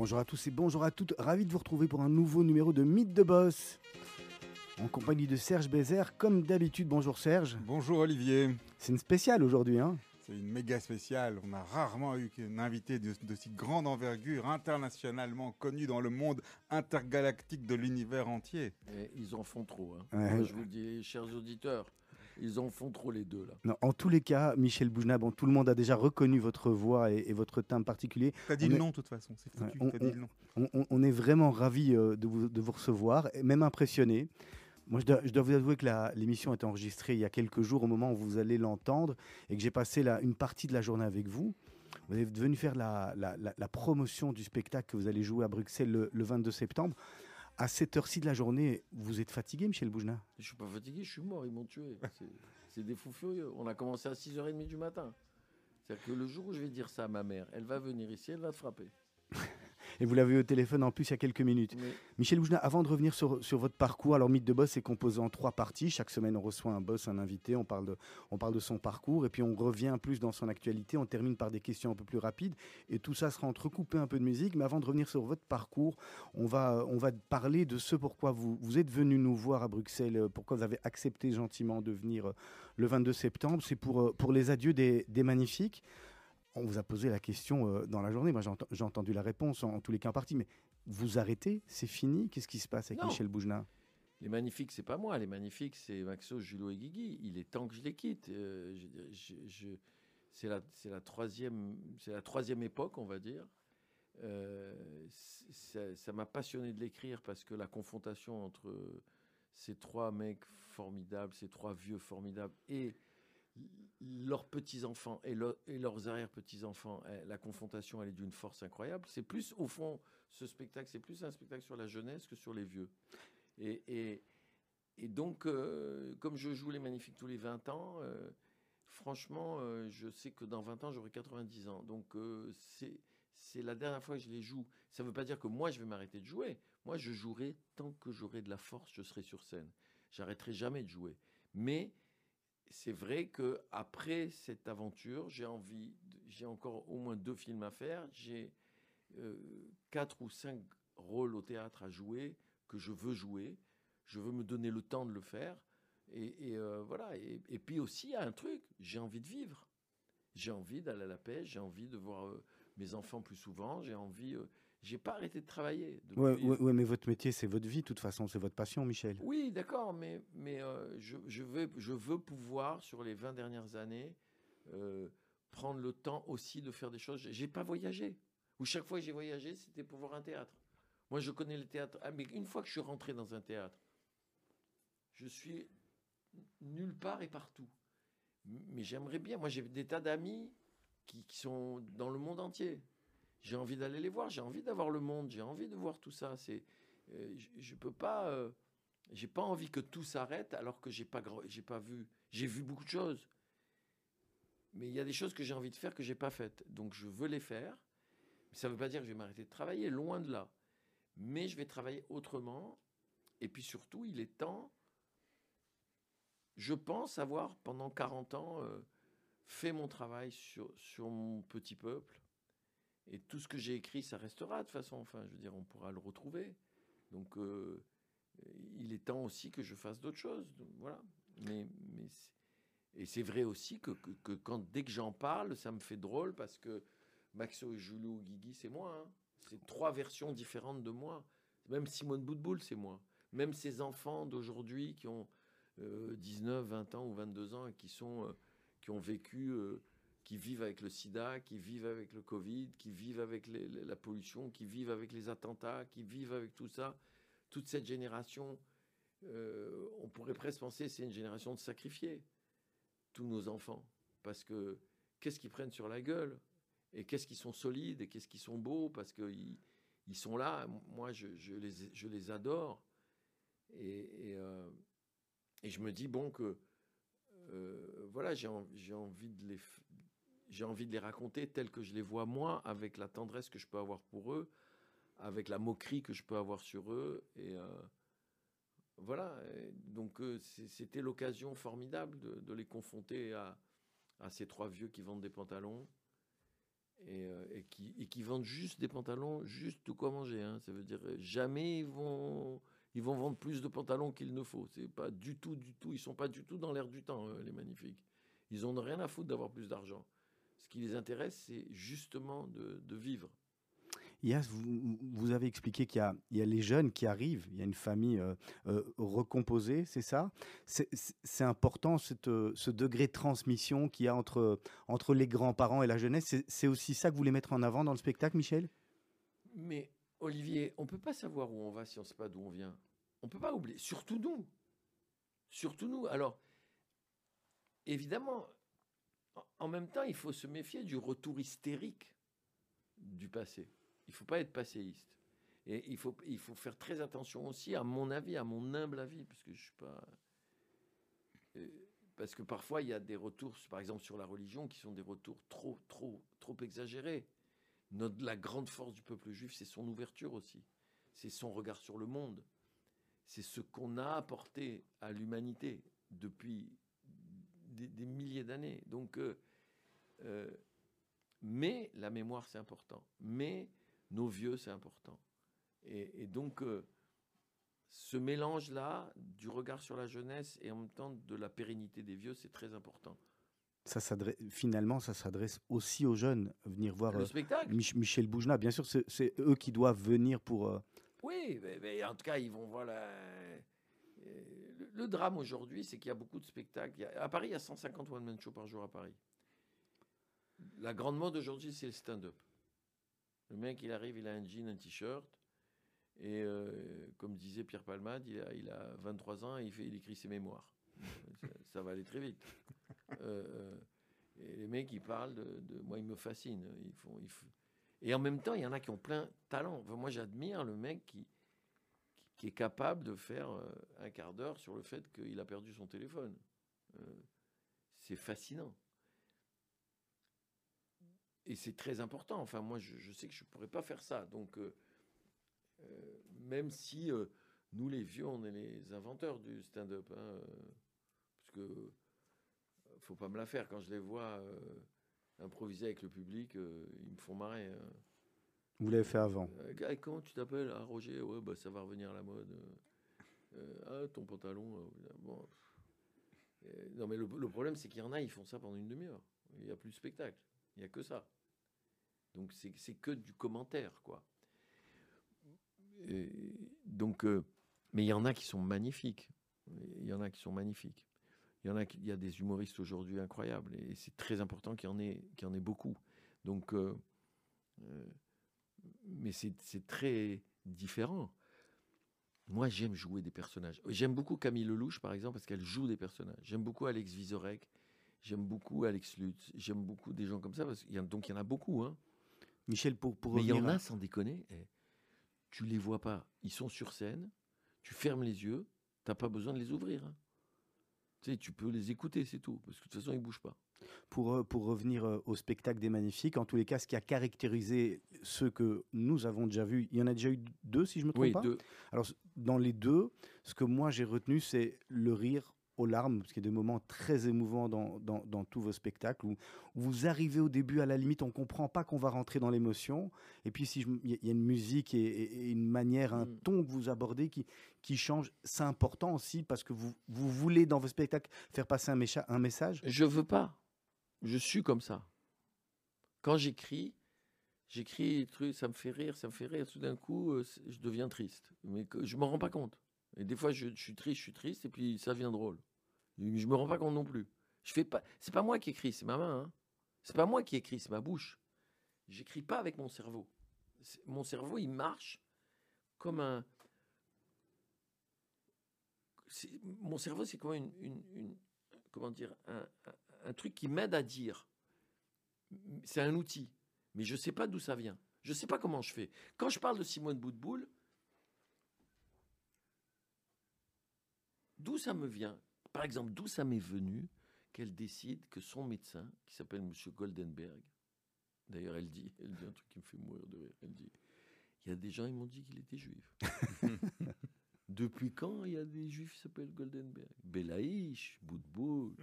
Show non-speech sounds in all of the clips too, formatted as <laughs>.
Bonjour à tous et bonjour à toutes, ravi de vous retrouver pour un nouveau numéro de Mythe de Boss. En compagnie de Serge Bézère, comme d'habitude. Bonjour Serge. Bonjour Olivier. C'est une spéciale aujourd'hui. Hein c'est une méga spéciale. On a rarement eu un invité de, si grande envergure, internationalement connu dans le monde intergalactique de l'univers entier. ils en font trop. Hein. je vous dis, chers auditeurs, ils en font trop les deux là. en tous les cas, Michel Boujna, bon, tout le monde a déjà reconnu votre voix et, votre timbre particulier. as dit le nom de toute façon, c'est foutu. on, dit le nom. On, est vraiment ravis euh, de vous, de vous recevoir, et même impressionné. Moi, je dois, vous avouer que l'émission est enregistrée il y a quelques jours, au moment où vous allez l'entendre, et que j'ai passé une partie de la journée avec vous. Vous êtes venu faire la, promotion du spectacle que vous allez jouer à Bruxelles le, 22 septembre. À cette heure-ci de la journée, vous êtes fatigué, Michel Boujna? Je suis pas fatigué, je suis mort, ils m'ont tué. C'est des fous furieux. On a commencé à 6h30 du matin. C'est-à-dire que le jour où je vais dire ça à ma mère, elle va venir ici, elle va te frapper. Et vous l'avez eu au téléphone en plus il y a quelques minutes. Michel Boujna, avant de revenir sur, sur, votre parcours, alors Mythe de Boss est composé en trois parties. Chaque semaine, on reçoit un boss, un invité, on parle, de, on parle de son parcours et puis on revient plus dans son actualité. On termine par des questions un peu plus rapides et tout ça sera entrecoupé un peu de musique. Mais avant de revenir sur votre parcours, on va, on va parler de ce pourquoi vous, vous êtes venu nous voir à Bruxelles, pourquoi vous avez accepté gentiment de venir euh, le 22 septembre. C'est pour, euh, pour les adieux des, des magnifiques on vous a posé la question euh, dans la journée. Moi, j'ai entendu la réponse en, tous les cas en partie. Mais vous arrêtez C'est fini? Qu'est-ce qui se passe avec Michel Boujna Les magnifiques, c'est pas moi. Les magnifiques, c'est Maxo, Julot et Guigui. Il est temps que je les quitte. Euh, c'est la, la, troisième, la troisième époque, on va dire. Euh, ça m'a passionné de l'écrire parce que la confrontation entre ces trois mecs formidables, ces trois vieux formidables et leurs petits-enfants et, leurs arrière-petits-enfants, eh, la confrontation, elle est d'une force incroyable. C'est plus, au fond, ce spectacle, c'est plus un spectacle sur la jeunesse que sur les vieux. Et, donc, euh, comme je joue les Magnifiques tous les 20 ans, euh, franchement, euh, je sais que dans 20 ans, j'aurai 90 ans. Donc, c'est la dernière fois que je les joue. Ça ne veut pas dire que moi, je vais m'arrêter de jouer. Moi, je jouerai tant que j'aurai de la force, je serai sur scène. J'arrêterai jamais de jouer. Mais c'est vrai que après cette aventure, j'ai envie, j'ai encore au moins deux films à faire, j'ai euh, quatre ou cinq rôles au théâtre à jouer que je veux jouer. Je veux me donner le temps de le faire. Et, euh, voilà. Et, puis aussi, il y a un truc, j'ai envie de vivre. J'ai envie d'aller à la pêche, j'ai envie de voir euh, mes enfants plus souvent, j'ai envie j'ai pas arrêté de travailler. Oui, mais votre métier, c'est votre vie, de toute façon, c'est votre passion, Michel. Oui, d'accord, mais, mais euh, je, je, veux, je veux pouvoir, sur les 20 dernières années, euh, prendre le temps aussi de faire des choses. J'ai pas voyagé. Ou chaque fois que j'ai voyagé, c'était pour voir un théâtre. Moi, je connais le théâtre. Ah, mais une fois que je suis rentré dans un théâtre, je suis nulle part et partout. Mais j'aimerais bien. Moi, j'ai des tas d'amis qui, qui sont dans le monde entier j'ai envie d'aller les voir, j'ai envie d'avoir le monde, j'ai envie de voir tout ça. C'est, euh, je, ne peux pas, euh, j'ai pas envie que tout s'arrête alors que j'ai pas, j'ai pas vu, j'ai vu beaucoup de choses. Mais il y a des choses que j'ai envie de faire que j'ai pas faites, donc je veux les faire. Ça ne veut pas dire que je vais m'arrêter de travailler, loin de là. Mais je vais travailler autrement. Et puis surtout, il est temps, je pense avoir pendant 40 ans euh, fait mon travail sur, sur mon petit peuple et tout ce que j'ai écrit, ça restera de toute façon. Enfin, je veux dire, on pourra le retrouver. Donc, euh, il est temps aussi que je fasse d'autres choses. voilà. Mais, mais et c'est vrai aussi que, quand, dès que j'en parle, ça me fait drôle parce que Maxo et Julou Guigui, c'est moi. Hein. C'est trois versions différentes de moi. Même Simone Boutboul, c'est moi. Même ces enfants d'aujourd'hui qui ont 19, euh, 20 ans ou 22 ans et qui, sont, euh, qui ont vécu qui vivent avec le sida, qui vivent avec le Covid, qui vivent avec la pollution, qui vivent avec les attentats, qui vivent avec tout ça. Toute cette génération, euh, on pourrait presque penser c'est une génération de sacrifiés, tous nos enfants. Parce que qu'est-ce qu'ils prennent sur la gueule? Et qu'est-ce qu'ils sont solides? Et qu'est-ce qu'ils sont beaux? Parce qu'ils ils sont là. Moi, je, les, adore. Et, euh, et, je me dis, bon, que euh, voilà, j'ai envie de les, j'ai envie de les raconter tels que je les vois moi, avec la tendresse que je peux avoir pour eux, avec la moquerie que je peux avoir sur eux. Et euh, voilà. donc euh, c'était l'occasion formidable de, les confronter à, ces trois vieux qui vendent des pantalons. et, qui, et, qui, vendent juste des pantalons, juste de quoi manger. Hein. Ça veut dire jamais ils vont, vendre plus de pantalons qu'il ne faut. C'est pas du tout, du tout. Ils sont pas du tout dans l'air du temps, les magnifiques. Ils ont rien à foutre d'avoir plus d'argent. Ce qui les intéresse, c'est justement de, de vivre. Yas, vous, vous, avez expliqué qu'il y, y, a les jeunes qui arrivent, il y a une famille euh, euh, recomposée, c'est ça? C'est important cette, euh, ce degré de transmission qu'il y a entre, entre les grands-parents et la jeunesse? C'est aussi ça que vous voulez mettre en avant dans le spectacle, Michel? Mais Olivier, on ne peut pas savoir où on va si on ne sait pas d'où on vient. On ne peut pas oublier, surtout nous. Surtout nous. Alors, évidemment, en même temps, il faut se méfier du retour hystérique du passé. Il ne faut pas être passéiste. Et il faut, il faut faire très attention aussi, à mon avis, à mon humble avis, parce que je suis pas. Euh, parce que parfois, il y a des retours, par exemple, sur la religion, qui sont des retours trop, trop, trop exagérés. Notre, la grande force du peuple juif, c'est son ouverture aussi. C'est son regard sur le monde. C'est ce qu'on a apporté à l'humanité depuis des, milliers d'années. Donc, euh, euh, mais la mémoire, c'est important. Mais nos vieux, c'est important. Et, donc, euh, ce mélange-là du regard sur la jeunesse et en même temps de la pérennité des vieux, c'est très important. Ça finalement, ça s'adresse aussi aux jeunes, venir voir le spectacle. Michel Boujna. Bien sûr, c'est eux qui doivent venir pour. Oui, mais, en tout cas, ils vont voir la... le, drame aujourd'hui, c'est qu'il y a beaucoup de spectacles. à Paris, il y a 150 one-man shows par jour à Paris. La grande mode aujourd'hui, c'est le stand-up. Le mec, il arrive, il a un jean, un t-shirt. Et euh, comme disait Pierre Palmade, il a, il a 23 ans et il, écrit ses mémoires. ça, va aller très vite. Euh, euh, et les mecs, ils parlent de, Moi, ils me fascinent. Et en même temps, il y en a qui ont plein de talent. moi, j'admire le mec qui, qui, est capable de faire un quart d'heure sur le fait qu'il a perdu son téléphone. c'est fascinant et c'est très important. Enfin, moi, je, sais que je ne pourrais pas faire ça. Donc, euh, euh, même si euh, nous, les vieux, on est les inventeurs du stand-up, hein, parce que faut pas me la faire. Quand je les vois improviser avec le public, ils me font marrer. Hein. Vous l'avez fait avant. comment tu t'appelles? Ah, Roger, ouais, bah, ça va revenir à la mode. ah, ton pantalon. bon. non, mais le, problème, c'est qu'il y en a, ils font ça pendant une demi-heure. Il n'y a plus de spectacle. Il n'y a que ça. Donc c'est que du commentaire, quoi. donc, euh, mais il y en a qui sont magnifiques. Il y en a qui sont magnifiques. Il y en a, il y a des humoristes aujourd'hui incroyables et c'est très important qu'il y en ait, en ait beaucoup. Donc, euh, euh, mais c'est très différent. Moi, j'aime jouer des personnages. J'aime beaucoup Camille Lelouch, par exemple, parce qu'elle joue des personnages. J'aime beaucoup Alex Vizorek. J'aime beaucoup Alex Lutz. J'aime beaucoup des gens comme ça. Parce y a, donc, il y en a beaucoup. Hein. Michel, pour, pour Mais il y en a, sans déconner, tu eh, tu les vois pas. Ils sont sur scène, tu fermes les yeux, tu n'as pas besoin de les ouvrir. Hein. Tu sais, tu peux les écouter, c'est tout, parce que de toute façon, ils bougent pas. Pour, euh, pour revenir euh, au spectacle des Magnifiques, en tous les cas, ce qui a caractérisé ceux que nous avons déjà vus, il y en a déjà eu deux, si je me trompe oui, pas deux. Alors, dans les deux, ce que moi j'ai retenu, c'est le rire aux larmes, parce qu'il y a des moments très émouvants dans, dans, tous vos spectacles où, vous arrivez au début, à la limite, on ne comprend pas qu'on va rentrer dans l'émotion. Et puis, il y, a une musique et, une manière, un mm. ton que vous abordez qui, qui change. C'est important aussi parce que vous, vous voulez, dans vos spectacles, faire passer un, un message. Je veux pas. Je suis comme ça. Quand j'écris, j'écris des trucs, ça me fait rire, ça me fait rire. Tout d'un coup, euh, je deviens triste. Mais je ne m'en rends pas compte. Et des fois, je, suis triste, je suis triste, et puis ça devient drôle. Je me rends pas compte non plus. Je fais pas. C'est pas moi qui écris, c'est ma main. Hein. C'est pas moi qui écris, c'est ma bouche. J'écris pas avec mon cerveau. Mon cerveau, il marche comme un. Mon cerveau, c'est comme une, une, comment dire, un, un, truc qui m'aide à dire. C'est un outil, mais je sais pas d'où ça vient. Je sais pas comment je fais. Quand je parle de Simone Boutboul, d'où ça me vient? Par exemple, d'où ça m'est venu qu'elle décide que son médecin, qui s'appelle M. Goldenberg, d'ailleurs elle dit, elle dit un truc qui me fait mourir de rire, elle dit, il y a des gens, ils m'ont dit qu'il était juif. <laughs> Depuis quand il y a des juifs qui s'appellent Goldenberg? Belaïch, Boudboul.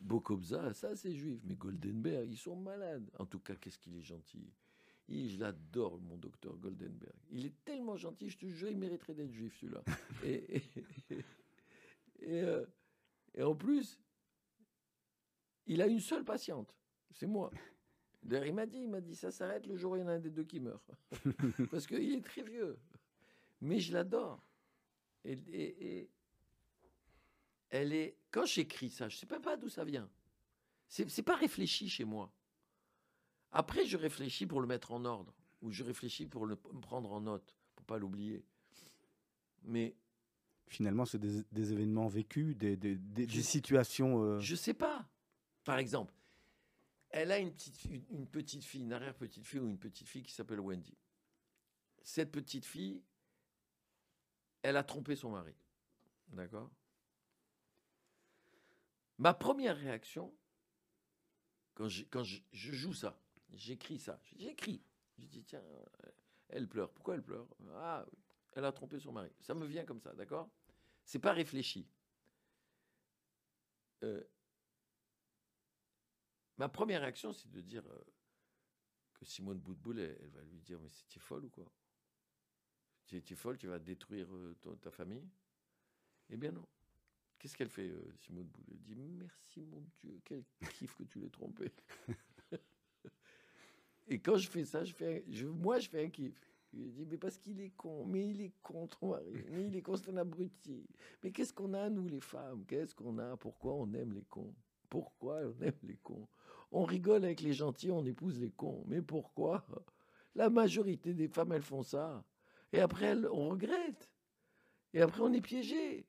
Bokobza, ça c'est juif. Mais Goldenberg, ils sont malades. En tout cas, qu'est-ce qu'il est gentil. je l'adore, mon docteur Goldenberg. Il est tellement gentil, je te jure, il mériterait d'être juif, celui-là. <laughs> et, euh, et, en plus, il a une seule patiente, c'est moi. D'ailleurs, il m'a dit, il m'a dit, ça s'arrête le jour où il y en a un des deux qui meurt. <laughs> Parce qu'il est très vieux. Mais je l'adore. et, elle est. Quand j'écris ça, je ne sais pas d'où ça vient. C'est n'est pas réfléchi chez moi. Après, je réfléchis pour le mettre en ordre, ou je réfléchis pour le prendre en note, pour pas l'oublier. Mais finalement, c'est des, événements vécus, des, des, situations. Euh... Je sais pas. Par exemple, elle a une petite, une petite fille, une arrière petite fille ou une petite fille qui s'appelle Wendy. Cette petite fille, elle a trompé son mari. D'accord? Ma première réaction, quand je, joue ça, j'écris ça, j'écris. Je dis, tiens, elle pleure. Pourquoi elle pleure? Ah, elle a trompé son mari. Ça me vient comme ça, d'accord? C'est pas réfléchi. Euh, ma première réaction, c'est de dire euh, que Simone Boutboul, elle, va lui dire, mais c'est folle ou quoi? Tu es folle, tu vas détruire euh, ta famille? Eh bien non. Qu'est-ce qu'elle fait, euh, Simone Boulet? Elle dit Merci mon Dieu, quel kiff que tu l'aies trompé. Et quand je fais ça, je fais, moi, je fais un kiff. Je dis Mais parce qu'il est con, mais il est con, ton mari, mais il est con, c'est un abruti. Mais qu'est-ce qu'on a, nous, les femmes? Qu'est-ce qu'on a? Pourquoi on aime les cons? Pourquoi on aime les cons? On rigole avec les gentils, on épouse les cons. Mais pourquoi? La majorité des femmes, elles font ça. Et après, on regrette. Et après, on est piégé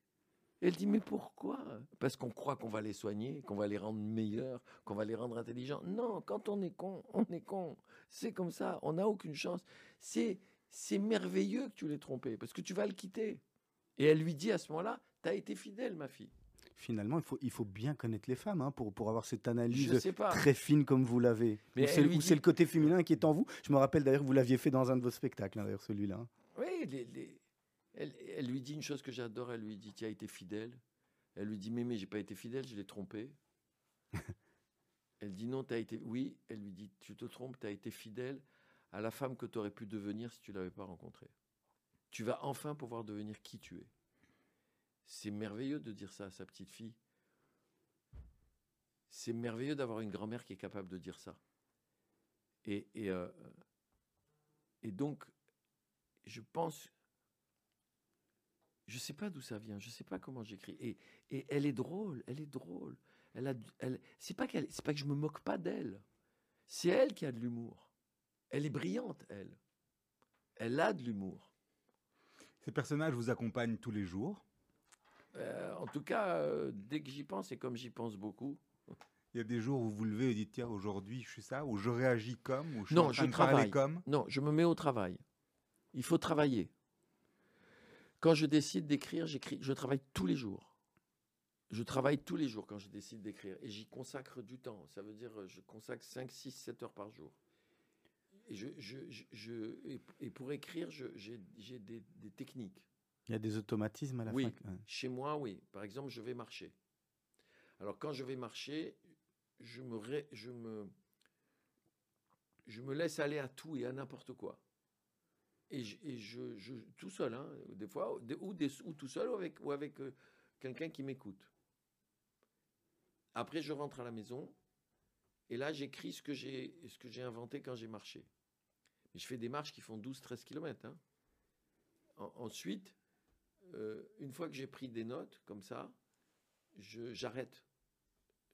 elle dit, mais pourquoi? Parce qu'on croit qu'on va les soigner, qu'on va les rendre meilleurs, qu'on va les rendre intelligents. Non, quand on est con, on est con. C'est comme ça, on n'a aucune chance. C'est, c'est merveilleux que tu l'aies trompé, parce que tu vas le quitter. Et elle lui dit à ce moment-là, tu as été fidèle, ma fille. Finalement, il faut, il faut bien connaître les femmes hein, pour, pour avoir cette analyse très fine comme vous l'avez. Mais ou c'est, le côté féminin qui est en vous. Je me rappelle d'ailleurs que vous l'aviez fait dans un de vos spectacles, hein, d'ailleurs celui-là. Oui, les, les elle, lui dit une chose que j'adore, elle lui dit Tu as été fidèle. Elle lui dit Mais, mais j'ai pas été fidèle, je l'ai trompé. <laughs> elle dit Non, tu as été. Oui, elle lui dit Tu te trompes, tu as été fidèle à la femme que tu aurais pu devenir si tu l'avais pas rencontrée. Tu vas enfin pouvoir devenir qui tu es. C'est merveilleux de dire ça à sa petite fille. C'est merveilleux d'avoir une grand-mère qui est capable de dire ça. Et, et, euh, et donc, je pense je ne sais pas d'où ça vient, je ne sais pas comment j'écris. Et, et elle est drôle, elle est drôle. Elle a, elle, c'est pas qu'elle, c'est pas que je me moque pas d'elle. C'est elle qui a de l'humour. Elle est brillante, elle. Elle a de l'humour. Ces personnages vous accompagnent tous les jours? Euh, En tout cas, euh, dès que j'y pense, et comme j'y pense beaucoup. Il y a des jours où vous vous levez et dites tiens aujourd'hui je suis ça, ou je réagis comme, ou je non, je travaille comme? Non, je me mets au travail. Il faut travailler. Quand je décide d'écrire, j'écris, je travaille tous les jours. Je travaille tous les jours quand je décide d'écrire et j'y consacre du temps. Ça veut dire je consacre 5, 6, 7 heures par jour. Et, je, je, je, et pour écrire, j'ai des, des, techniques. Il y a des automatismes à la oui, fin Chez moi, oui. Par exemple, je vais marcher. Alors quand je vais marcher, je me, je me, je me laisse aller à tout et à n'importe quoi et, je, je, tout seul, hein, des fois, ou, tout seul ou avec, avec euh, quelqu'un qui m'écoute. Après, je rentre à la maison et là, j'écris ce que j'ai inventé quand j'ai marché. Mais je fais des marches qui font 12-13 km. Hein. ensuite, euh, une fois que j'ai pris des notes comme ça, j'arrête.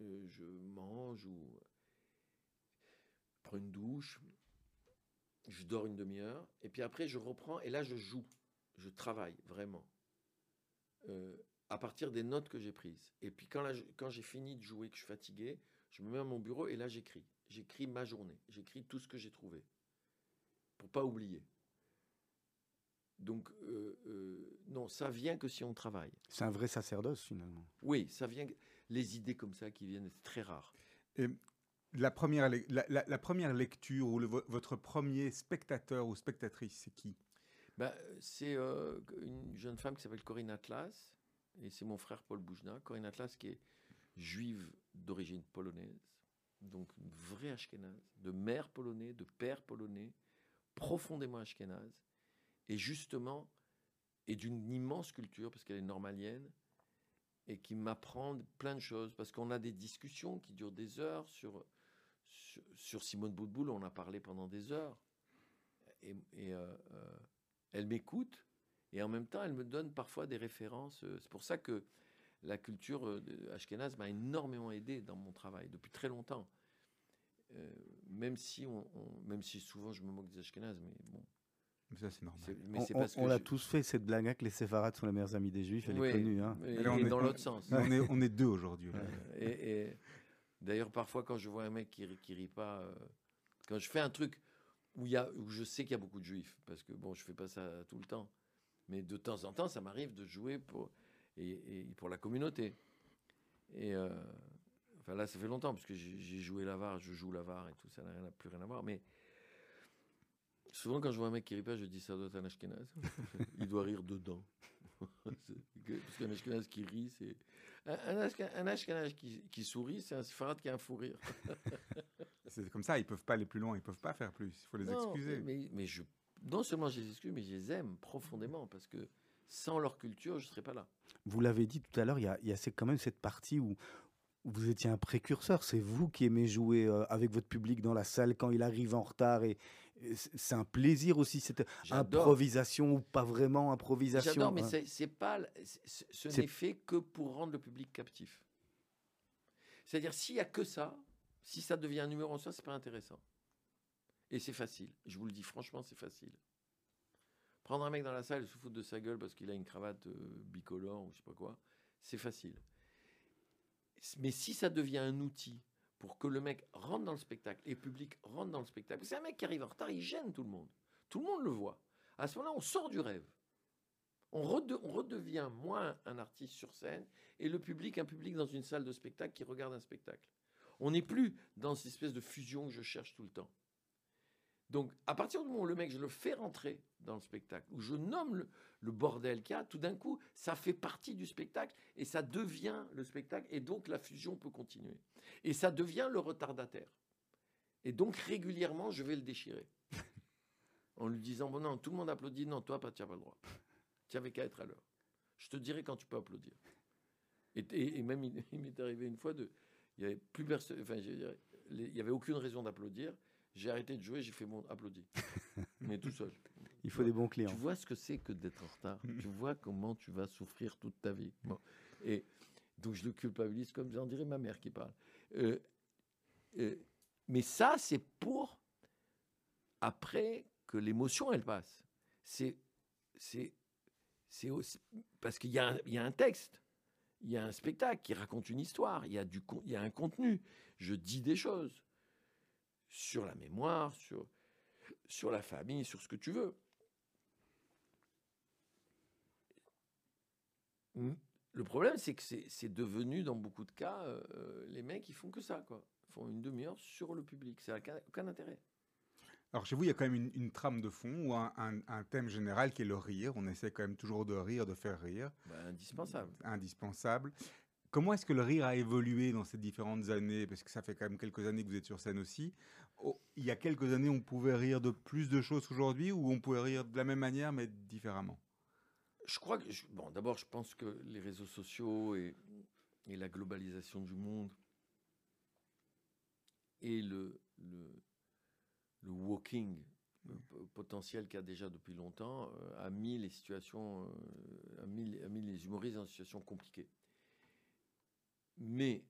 Euh, je mange ou prends une douche, je dors une demi-heure, et puis après je reprends, et là je joue, je travaille vraiment, euh, à partir des notes que j'ai prises. Et puis quand, quand j'ai fini de jouer, que je suis fatigué, je me mets à mon bureau et là j'écris. J'écris ma journée, j'écris tout ce que j'ai trouvé, pour pas oublier. Donc, euh, euh, non, ça vient que si on travaille. C'est un vrai sacerdoce, finalement. Oui, ça vient. Les idées comme ça qui viennent, c'est très rare. Et la première, la, première lecture ou votre premier spectateur ou spectatrice, c'est qui? Bah, C'est euh, une jeune femme qui s'appelle Corinne Atlas, et c'est mon frère Paul Boujna. Corinne Atlas, qui est juive d'origine polonaise, donc une vraie ashkénaze, de mère polonais, de père polonais, profondément ashkénaze, et justement, et d'une immense culture, parce qu'elle est normalienne, et qui m'apprend plein de choses, parce qu'on a des discussions qui durent des heures sur, sur, Simone Boutboul, on a parlé pendant des heures, et, euh, euh, elle m'écoute, et en même temps, elle me donne parfois des références. C'est pour ça que la culture euh, ashkénaze m'a énormément aidé dans mon travail depuis très longtemps. même, si on, même si souvent je me moque des ashkénazes, mais bon, mais ça, c'est normal. Mais on, parce on, a tous fait cette blague que les séfarades sont les meilleurs amis des juifs, elle est connue. Hein. Et, dans l'autre sens. On est, on est deux aujourd'hui. et, d'ailleurs, parfois, quand je vois un mec qui, qui rit pas, euh, quand je fais un truc où, y a, où je sais qu'il y a beaucoup de juifs, parce que bon, je fais pas ça tout le temps, mais de temps en temps, ça m'arrive de jouer pour, et, pour la communauté. Et euh, enfin là, ça fait longtemps, parce que j'ai joué l'avare, je joue l'avare et tout, ça n'a plus rien à voir. Mais Souvent, quand je vois un mec qui rit pas, je dis ça doit être un Ashkenaz. <laughs> Il doit rire dedans. <laughs> Parce qu'un Ashkenaz qui rit, c'est. Un, Ashkenaz qui, qui, sourit, c'est un Sfarad qui a un fou rire. <laughs> c'est comme ça, ils peuvent pas aller plus loin, ils peuvent pas faire plus. Il faut les excuser. Mais, mais je, non seulement je les excuse, mais je les aime profondément parce que sans leur culture, je ne serais pas là. Vous l'avez dit tout à l'heure, il y a, y a quand même cette partie où, vous étiez un précurseur. C'est vous qui aimez jouer euh, avec votre public dans la salle quand il arrive en retard et, c'est un plaisir aussi cette improvisation ou pas vraiment improvisation. J'adore, mais hein. c'est pas, ce n'est fait que pour rendre le public captif. C'est-à-dire s'il y a que ça, si ça devient un numéro en soi, c'est pas intéressant. Et c'est facile. Je vous le dis franchement, c'est facile. Prendre un mec dans la salle et se foutre de sa gueule parce qu'il a une cravate euh, bicolore ou je sais pas quoi, c'est facile. Mais si ça devient un outil pour que le mec rentre dans le spectacle et le public rentre dans le spectacle. C'est un mec qui arrive en retard, il gêne tout le monde. Tout le monde le voit. À ce moment-là, on sort du rêve. On, redevient moins un artiste sur scène et le public un public dans une salle de spectacle qui regarde un spectacle. On n'est plus dans cette espèce de fusion que je cherche tout le temps. Donc, à partir du moment où le mec, je le fais rentrer dans le spectacle, où je nomme le, bordel qu'il y a, tout d'un coup, ça fait partie du spectacle et ça devient le spectacle, et donc la fusion peut continuer. Et ça devient le retardataire. Et donc, régulièrement, je vais le déchirer. <laughs> en lui disant, bon, non, tout le monde applaudit, non, toi, tu n'as pas le droit. Tu n'avais qu'à être à l'heure. Je te dirai quand tu peux applaudir. Et, même, il, m'est arrivé une fois de. Il n'y avait plus personne. Enfin, il n'y avait aucune raison d'applaudir. J'ai arrêté de jouer, j'ai fait mon applaudi. <laughs> Mais tout seul. Il faut des bons clients. Tu vois ce que c'est que d'être en retard. tu vois comment tu vas souffrir toute ta vie. Et donc je le culpabilise comme j'en dirais ma mère qui parle. Euh, euh, mais ça, c'est pour après que l'émotion elle passe. C'est c'est c'est parce qu'il y, y, a un texte, il y a un spectacle qui raconte une histoire, il y a du il y a un contenu. Je dis des choses sur la mémoire, sur, sur la famille, sur ce que tu veux. Le problème, c'est que c'est devenu, dans beaucoup de cas, euh, les mecs, ils font que ça, quoi. Ils font une demi-heure sur le public. Ça n'a aucun, intérêt. Alors chez vous, il y a quand même une, trame de fond ou un, un, thème général qui est le rire. On essaie quand même toujours de rire, de faire rire. Bah, indispensable. Indispensable. Comment est-ce que le rire a évolué dans ces différentes années? Parce que ça fait quand même quelques années que vous êtes sur scène aussi. Oh, il y a quelques années, on pouvait rire de plus de choses qu'aujourd'hui ou on pouvait rire de la même manière mais différemment? Je crois que, bon, d'abord, je pense que les réseaux sociaux et, et la globalisation du monde et le, le, le walking potentiel qu'il y a déjà depuis longtemps euh, a mis les situations, euh, a, mis, a mis les humoristes une situation compliquée. Mais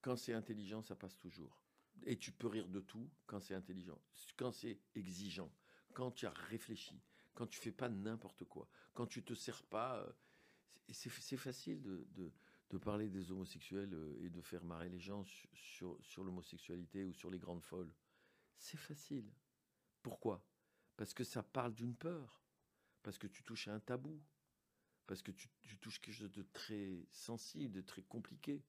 quand c'est intelligent, ça passe toujours. Et tu peux rire de tout quand c'est intelligent. Quand c'est exigeant, quand tu as réfléchi, quand tu fais pas n'importe quoi, quand tu te sers pas. Euh, c'est facile de, de, parler des homosexuels euh, et de faire marrer les gens sur, sur, l'homosexualité ou sur les grandes folles. C'est facile. Pourquoi? Parce que ça parle d'une peur. Parce que tu touches à un tabou parce que tu, touches quelque chose de très sensible, de très compliqué.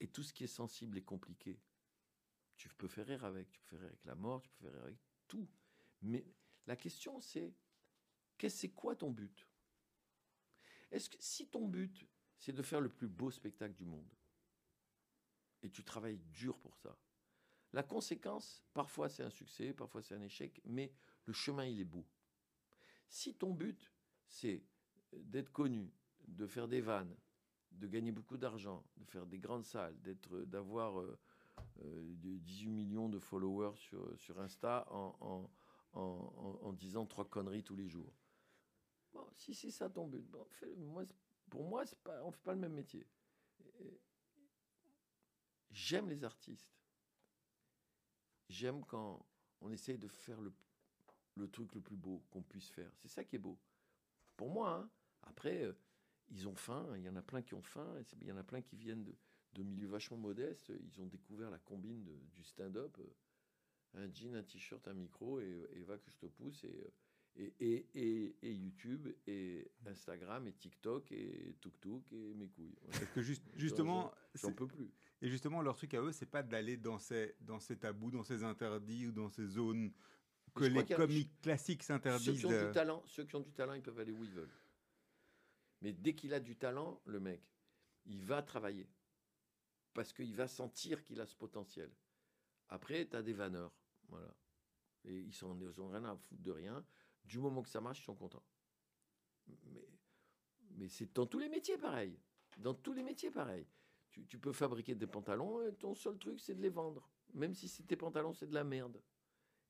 Et tout ce qui est sensible et compliqué, tu peux faire rire avec. Tu peux faire rire avec la mort, tu peux faire rire avec tout. Mais la question, c'est c'est quoi ton but? Est-ce que si ton but, c'est de faire le plus beau spectacle du monde, et tu travailles dur pour ça. La conséquence, parfois c'est un succès, parfois c'est un échec, mais le chemin, il est beau. Si ton but, c'est d'être connu, de faire des vannes, de gagner beaucoup d'argent, de faire des grandes salles, d'être, d'avoir 18 euh, millions de followers sur, sur Insta en, en, disant trois conneries tous les jours. Bon, si c'est ça ton but, bon, pour moi, pas, on ne fait pas le même métier. J'aime les artistes. J'aime quand on essaye de faire le, le truc le plus beau qu'on puisse faire. C'est ça qui est beau. Pour moi, hein. Après, euh, ils ont faim. Il y en a plein qui ont faim. Il y en a plein qui viennent de, de milieux vachement modestes. Ils ont découvert la combine du stand-up. Euh, un jean, un t-shirt, un micro, et, et, va que je te pousse. Et, euh, et, et, et, YouTube, et Instagram, et TikTok, et TukTuk, et mes couilles. Parce que <laughs> juste, justement, j'en peux plus. Et justement, leur truc à eux, c'est pas d'aller dans ces, dans ces tabous, dans ces interdits ou dans ces zones que les comiques classiques s'interdisent. Ceux qui ont du talent, ceux qui ont du talent, ils peuvent aller où ils veulent. Mais dès qu'il a du talent, le mec, il va travailler parce qu'il va sentir qu'il a ce potentiel. Après, tu as des vanneurs, voilà. Et ils ils ont rien à foutre de rien. Du moment que ça marche, ils sont contents. Mais, mais c'est dans tous les métiers pareil. Dans tous les métiers pareil. Tu, tu, peux fabriquer des pantalons et ton seul truc, c'est de les vendre. Même si tes pantalons, c'est de la merde.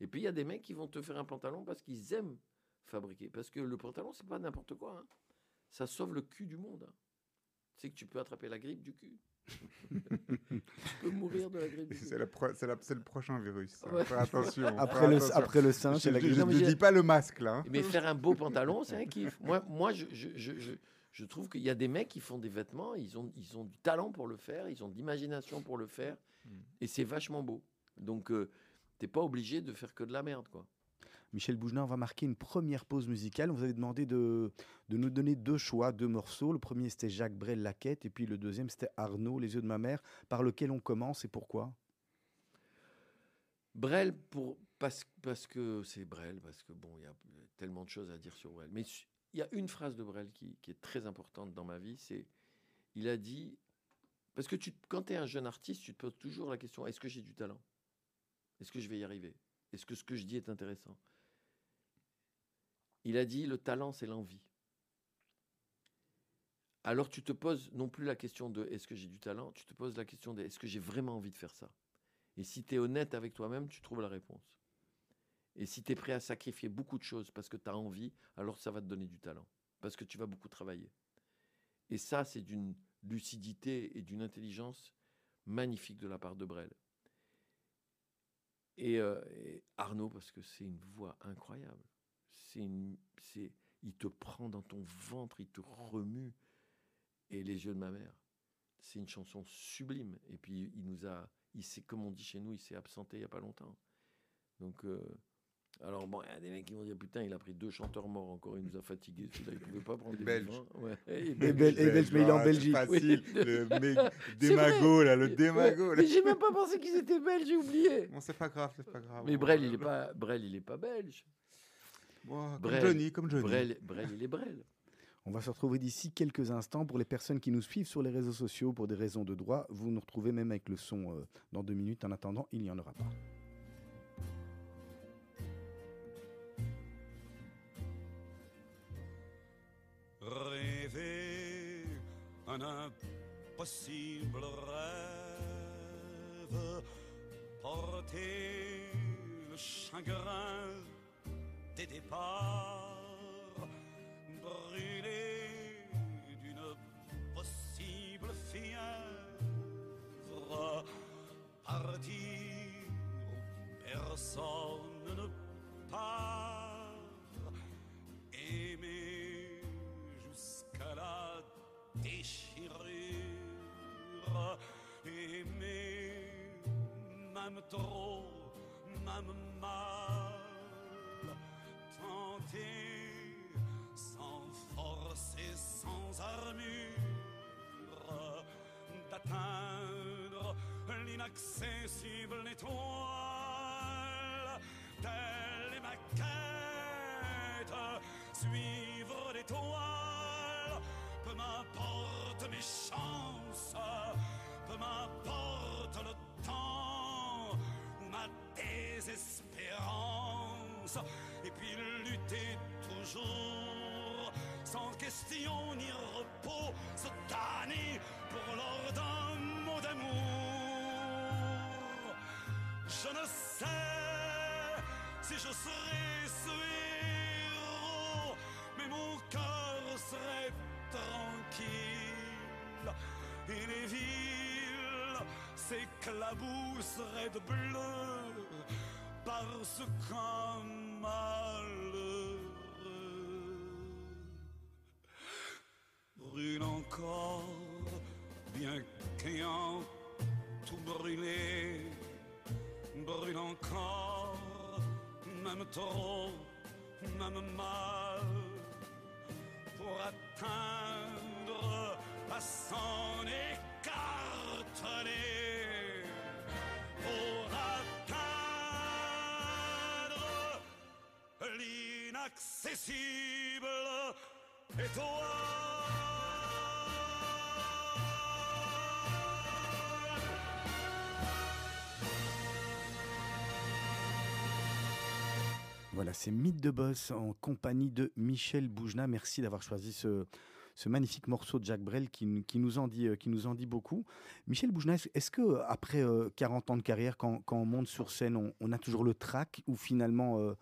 Et puis, il y a des mecs qui vont te faire un pantalon parce qu'ils aiment fabriquer. Parce que le pantalon, c'est pas n'importe quoi. Hein. Ça sauve le cul du monde. Hein. Tu sais que tu peux attraper la grippe du cul. <laughs> tu peux mourir de la grippe. C'est, le prochain virus. <laughs> attention. Après, le, après le c'est la grippe. Je ne dis pas le masque là. Hein. Mais faire un beau pantalon, c'est un kiff. Moi, moi je, je, je, je trouve qu'il y a des mecs qui font des vêtements, ils ont, ils ont du talent pour le faire, ils ont de l'imagination pour le faire, hmm. et c'est vachement beau. Donc, euh, t'es pas obligé de faire que de la merde, quoi. Michel Bougenin, on va marquer une première pause musicale. Vous avez demandé de, de nous donner deux choix, deux morceaux. Le premier, c'était Jacques Brel, La Quête, et puis le deuxième, c'était Arnaud, Les yeux de ma mère. Par lequel on commence et pourquoi? Brel, pour, parce, parce que c'est Brel, parce que bon, il y a tellement de choses à dire sur Brel. Mais il y a une phrase de Brel qui, qui est très importante dans ma vie, c'est, il a dit, parce que tu, quand tu es un jeune artiste, tu te poses toujours la question, est-ce que j'ai du talent? Est-ce que je vais y arriver? Est-ce que ce que je dis est intéressant? Il a dit, le talent, c'est l'envie. Alors tu te poses non plus la question de est-ce que j'ai du talent, tu te poses la question de est-ce que j'ai vraiment envie de faire ça? Et si tu es honnête avec toi-même, tu trouves la réponse. Et si tu es prêt à sacrifier beaucoup de choses parce que tu as envie, alors ça va te donner du talent, parce que tu vas beaucoup travailler. Et ça, c'est d'une lucidité et d'une intelligence magnifique de la part de Brel. Et, euh, et Arnaud, parce que c'est une voix incroyable c'est il te prend dans ton ventre, il te remue. Et les yeux de ma mère, c'est une chanson sublime. Et puis il nous a, il s'est, comme on dit chez nous, il s'est absenté il y a pas longtemps. Donc euh, alors bon, il y a des mecs qui vont dire putain, il a pris deux chanteurs morts encore, il nous a fatigués. Celui-là, il pouvait pas prendre des Belges. Ouais. Et, belge, mais il est en Belgique. Facile, le <laughs> démago là, le démago. Mais j'ai même pas pensé qu'ils étaient belges, j'ai oublié. Bon, c'est pas grave, c'est pas grave. Mais Brel, il est pas, Brel, il est pas belge comme Johnny, comme Johnny. Brel, Brel, il est Brel. On va se retrouver d'ici quelques instants. Pour les personnes qui nous suivent sur les réseaux sociaux pour des raisons de droit, vous nous retrouvez même avec le son euh, dans deux minutes. En attendant, il n'y en aura pas. Rêver un impossible rêve, porter le chagrin des départs brûlés d'une possible fièvre, partir où personne ne part, aimer jusqu'à la déchirure, aimer même trop, même mal sans force et sans armure, d'atteindre l'inaccessible étoile, telle est ma quête, suivre l'étoile, peu m'importe mes chances, peu m'importe importe le temps question ni repos, se tanner pour l'ordre d'un mot d'amour. Je ne sais si je serai ce héros, mais mon cœur serait tranquille et les villes s'éclabousseraient de bleu parce qu'un malheureux même mal, pour atteindre à s'en écarteler, pour atteindre l'inaccessible étoile. Voilà, c'est Mythe de Boss en compagnie de Michel Boujna. Merci d'avoir choisi ce, magnifique morceau de Jacques Brel qui, nous- qui nous en dit, euh, qui nous en dit beaucoup. Michel Boujna, est-ce- que euh, après euh, 40 ans de carrière, quand, on monte sur scène, on, a toujours le trac ou finalement euh,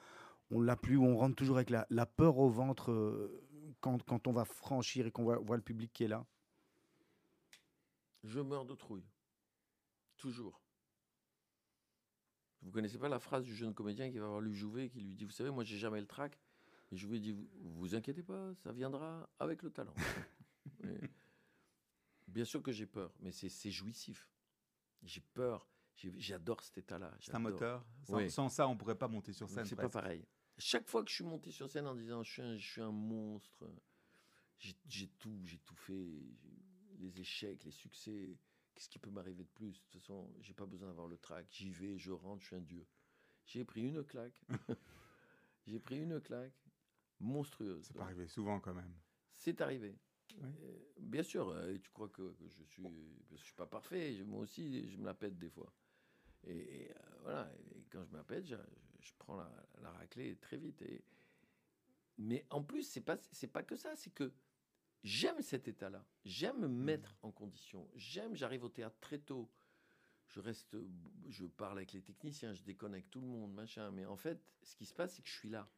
on l'a plus, ou on rentre toujours avec la, peur au ventre euh, quand, quand on va franchir et qu'on voit, voit le public qui est là? Je meurs de trouille. Toujours. Vous connaissez pas la phrase du jeune comédien qui va voir lui Jouvet qui lui dit Vous savez, moi j'ai jamais le trac. Et Jouvet dit Vous vous inquiétez pas, ça viendra avec le talent. <laughs> Bien sûr que j'ai peur, mais c'est jouissif. J'ai peur, j'adore cet état-là. C'est un moteur. Sans, Oui. sans ça, on pourrait pas monter sur scène. C'est pas pareil. Chaque fois que je suis monté sur scène en disant je suis un, je suis un monstre, j'ai tout, j'ai tout fait, les échecs, les succès, qu'est-ce qui peut m'arriver de plus? De toute façon, j'ai pas besoin d'avoir le trac. J'y vais, je rentre, je suis un dieu. J'ai pris une claque. <laughs> j'ai pris une claque monstrueuse. Ça peut arriver souvent quand même. C'est arrivé. Oui. Euh, bien sûr, euh, tu crois que, que je suis, je suis pas parfait. Moi aussi, je me la pète des fois. Et, et, euh, voilà. Et quand je me la pète, je, je prends la, la raclée très vite. Et, mais en plus, c'est pas, c'est pas que ça. C'est que j'aime cet état-là. J'aime me mettre en condition. J'aime. J'arrive au théâtre très tôt. Je reste, je parle avec les techniciens, je déconne avec tout le monde, machin. Mais en fait, ce qui se passe, c'est que je suis là.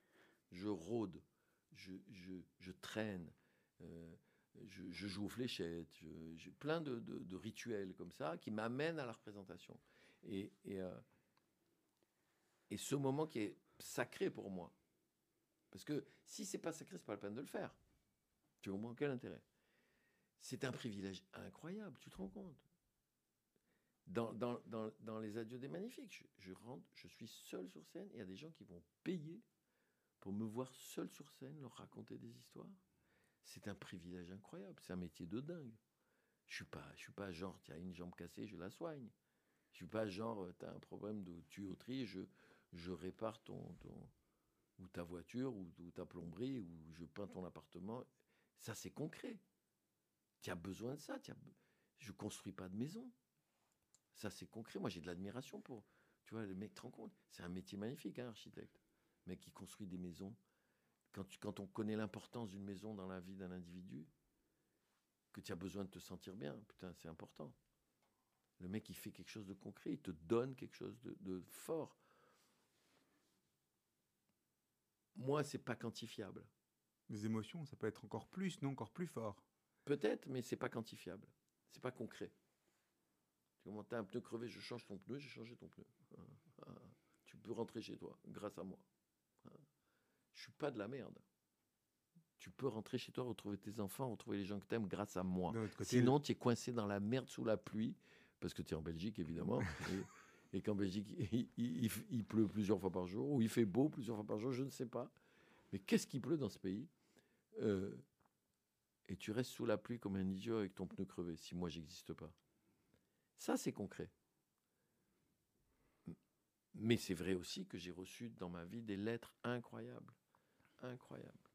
Je rôde, je, je, je traîne. euh, je, je joue aux fléchettes, j'ai plein de, de- de rituels comme ça qui m'amènent à la représentation. Et, et, euh, et ce moment qui est sacré pour moi, parce que si c'est pas sacré, c'est pas la peine de le faire. Tu moins, quel intérêt? C'est un privilège incroyable, tu te rends compte? Dans, dans, dans, les adieux des magnifiques, je, rentre, je suis seul sur scène, et il y a des gens qui vont payer pour me voir seul sur scène, leur raconter des histoires. C'est un privilège incroyable, c'est un métier de dingue. Je suis pas, je suis pas genre, tu as une jambe cassée, je la soigne. Je suis pas genre, tu as un problème de tuyauterie, je, je répare ton, ton- ou ta voiture, ou ta plomberie, ou je peins ton appartement. Ça, c'est concret. Tu as besoin de ça. as je construis pas de maison. Ça, c'est concret. Moi, j'ai de l'admiration pour. Tu vois, le mec, te rends compte? C'est un métier magnifique, un architecte. Le mec qui construit des maisons. Quand on connaît l'importance d'une maison dans la vie d'un individu, que tu as besoin de te sentir bien, putain, c'est important. Le mec, il fait quelque chose de concret, il te donne quelque chose de, de fort. Moi, c'est pas quantifiable. Les émotions, ça peut être encore plus, non, encore plus fort. Peut-être, mais c'est pas quantifiable. C'est pas concret. Tu as un pneu crevé, je change ton pneu, j'ai changé ton pneu. Ah, ah. Tu peux rentrer chez toi grâce à moi. Ah. Je suis pas de la merde. Tu peux rentrer chez toi, retrouver tes enfants, retrouver les gens que tu aimes grâce à moi. Côté, Sinon, tu es coincé dans la merde sous la pluie, parce que tu es en Belgique, évidemment. <laughs> et et qu'en Belgique, <laughs> il, il- il- il pleut plusieurs fois par jour, ou il fait beau plusieurs fois par jour, je ne sais pas. Mais qu'est-ce qui pleut dans ce pays? Euh, Et tu restes sous la pluie comme un idiot avec ton pneu crevé, si moi, j'existe pas. Ça, c'est concret. Mais c'est vrai aussi que j'ai reçu dans ma vie des lettres incroyables. Incroyables.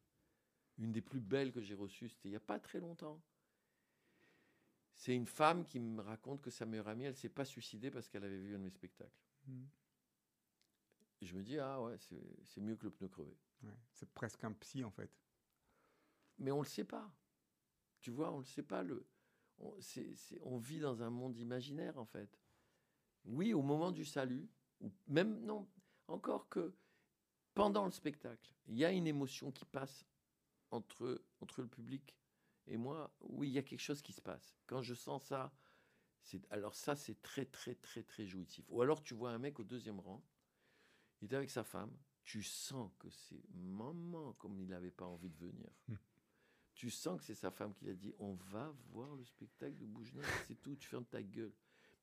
Une des plus belles que j'ai reçues, c'était il n'y a pas très longtemps. C'est une femme qui me raconte que sa meilleure amie, elle s'est pas suicidée parce qu'elle avait vu un de mes spectacles. Et je me dis, ah ouais, c'est c'est mieux que le pneu crevé. Ouais, C'est presque un psy en fait. Mais on ne le sait pas. Tu vois, on ne le sait pas. Le, on, vit dans un monde imaginaire, en fait. Oui, au moment du salut, ou même, non, encore que pendant le spectacle, il y a une émotion qui passe entre, entre le public et moi. Oui, il y a quelque chose qui se passe. Quand je sens ça, alors ça, c'est très, très, très, très jouissif. Ou alors, tu vois un mec au deuxième rang, il est avec sa femme, tu sens que c'est maman comme il n'avait pas envie de venir. Tu sens que c'est sa femme qui l'a dit on va voir le spectacle de Bougenat, <laughs> c'est tout, tu fermes ta gueule.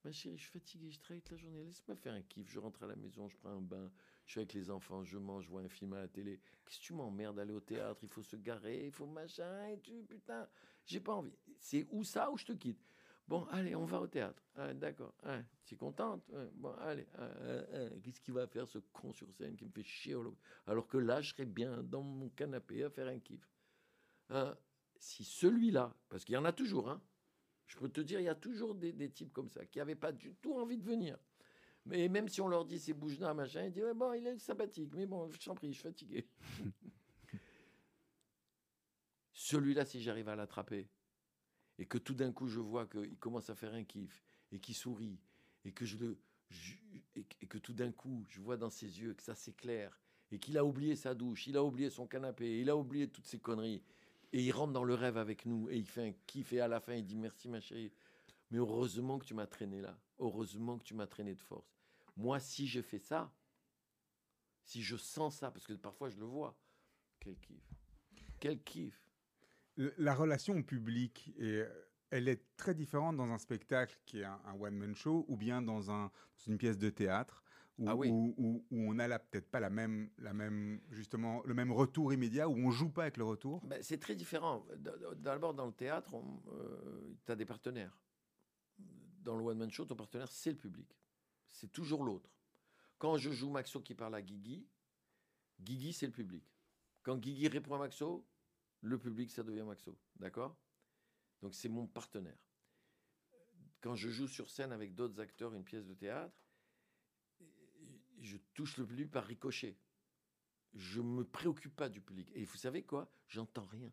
Ma chérie, je suis fatigué, je travaille toute la journée, laisse-moi faire un kiff. Je rentre à la maison, je prends un bain, je suis avec les enfants, je mange, je vois un film à la télé. Qu'est-ce que tu m'emmerdes d'aller au théâtre Il faut se garer, il faut machin, et tu, putain, j'ai pas envie. C'est où ça ou je te quitte? Bon, allez, on va au théâtre. Ah, D'accord. Ah, tu es contente? Ouais, Bon, allez. Ah, ah, ah. Qu'est-ce qu'il va faire ce con sur scène qui me fait chier Alors que là, je serais bien dans mon canapé à faire un kiff. Hein, si celui-là, parce qu'il y en a toujours, hein, je peux te dire, il y a toujours des, types comme ça qui n'avaient pas du tout envie de venir. Mais même si on leur dit c'est Boujna, machin, ils disent bon, il est sympathique, mais bon, je t'en prie, je suis fatigué. <laughs> Celui-là, si j'arrive à l'attraper, et que tout d'un coup je vois qu'il commence à faire un kiff, et qu'il sourit, et que, que- tout d'un coup je vois dans ses yeux que ça s'éclaire, et qu'il a oublié sa douche, il a oublié son canapé, il a oublié toutes ces conneries, et il rentre dans le rêve avec nous, et il fait un kiff, et à la fin il dit merci ma chérie, mais heureusement que tu m'as traîné là, heureusement que tu m'as traîné de force. Moi, si je fais ça, si je sens ça, parce que parfois je le vois, quel kiff, quel kiff. La relation au public, euh, elle est très différente dans un spectacle qui est un, one-man show ou bien dans une pièce de théâtre où, Ah oui. où- où- où on a la- peut-être pas la même, la même, justement, le même retour immédiat, où on joue pas avec le retour. Ben, c'est très différent. D'abord, dans le théâtre, tu as des partenaires. Dans le one-man show, ton partenaire, c'est le public. C'est toujours l'autre. Quand je joue Maxo qui parle à Guigui, Guigui, c'est le public. Quand Guigui répond à Maxo, le public, ça devient Maxo. D'accord? Donc, c'est mon partenaire. Quand je joue sur scène avec d'autres acteurs une pièce de théâtre, je touche le public par ricochet je me préoccupe pas du public. Et vous savez quoi? J'entends rien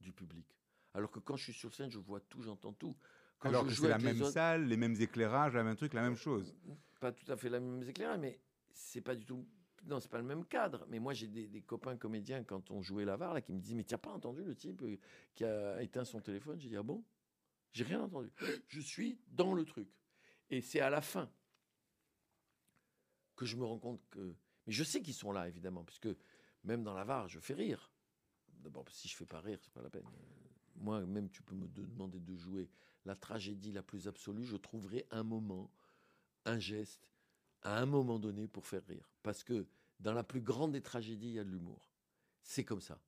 du public. Alors que quand je suis sur scène, je vois tout, j'entends tout. Quand Alors je que joue c'est la même autres- salle, les mêmes éclairages, la même truc, la même chose. Pas tout à fait la même éclairage, mais c'est pas du tout. Non, c'est pas le même cadre. Mais moi, j'ai des, des copains comédiens quand on jouait l'avare là qui me disaient mais tu n'as pas entendu le type euh, qui a éteint son téléphone? J'ai dit ah bon? J'ai rien entendu. <gasps> Je suis dans le truc. Et c'est à la fin que je me rends compte que. Mais je sais qu'ils sont là, évidemment, puisque même dans l'avare, je fais rire. D'abord, si je fais pas rire, c'est pas la peine. Moi, même, tu peux me de- demander de jouer la tragédie la plus absolue, je trouverai un moment, un geste, à un moment donné pour faire rire. Parce que dans la plus grande des tragédies, il y a de l'humour. C'est comme ça.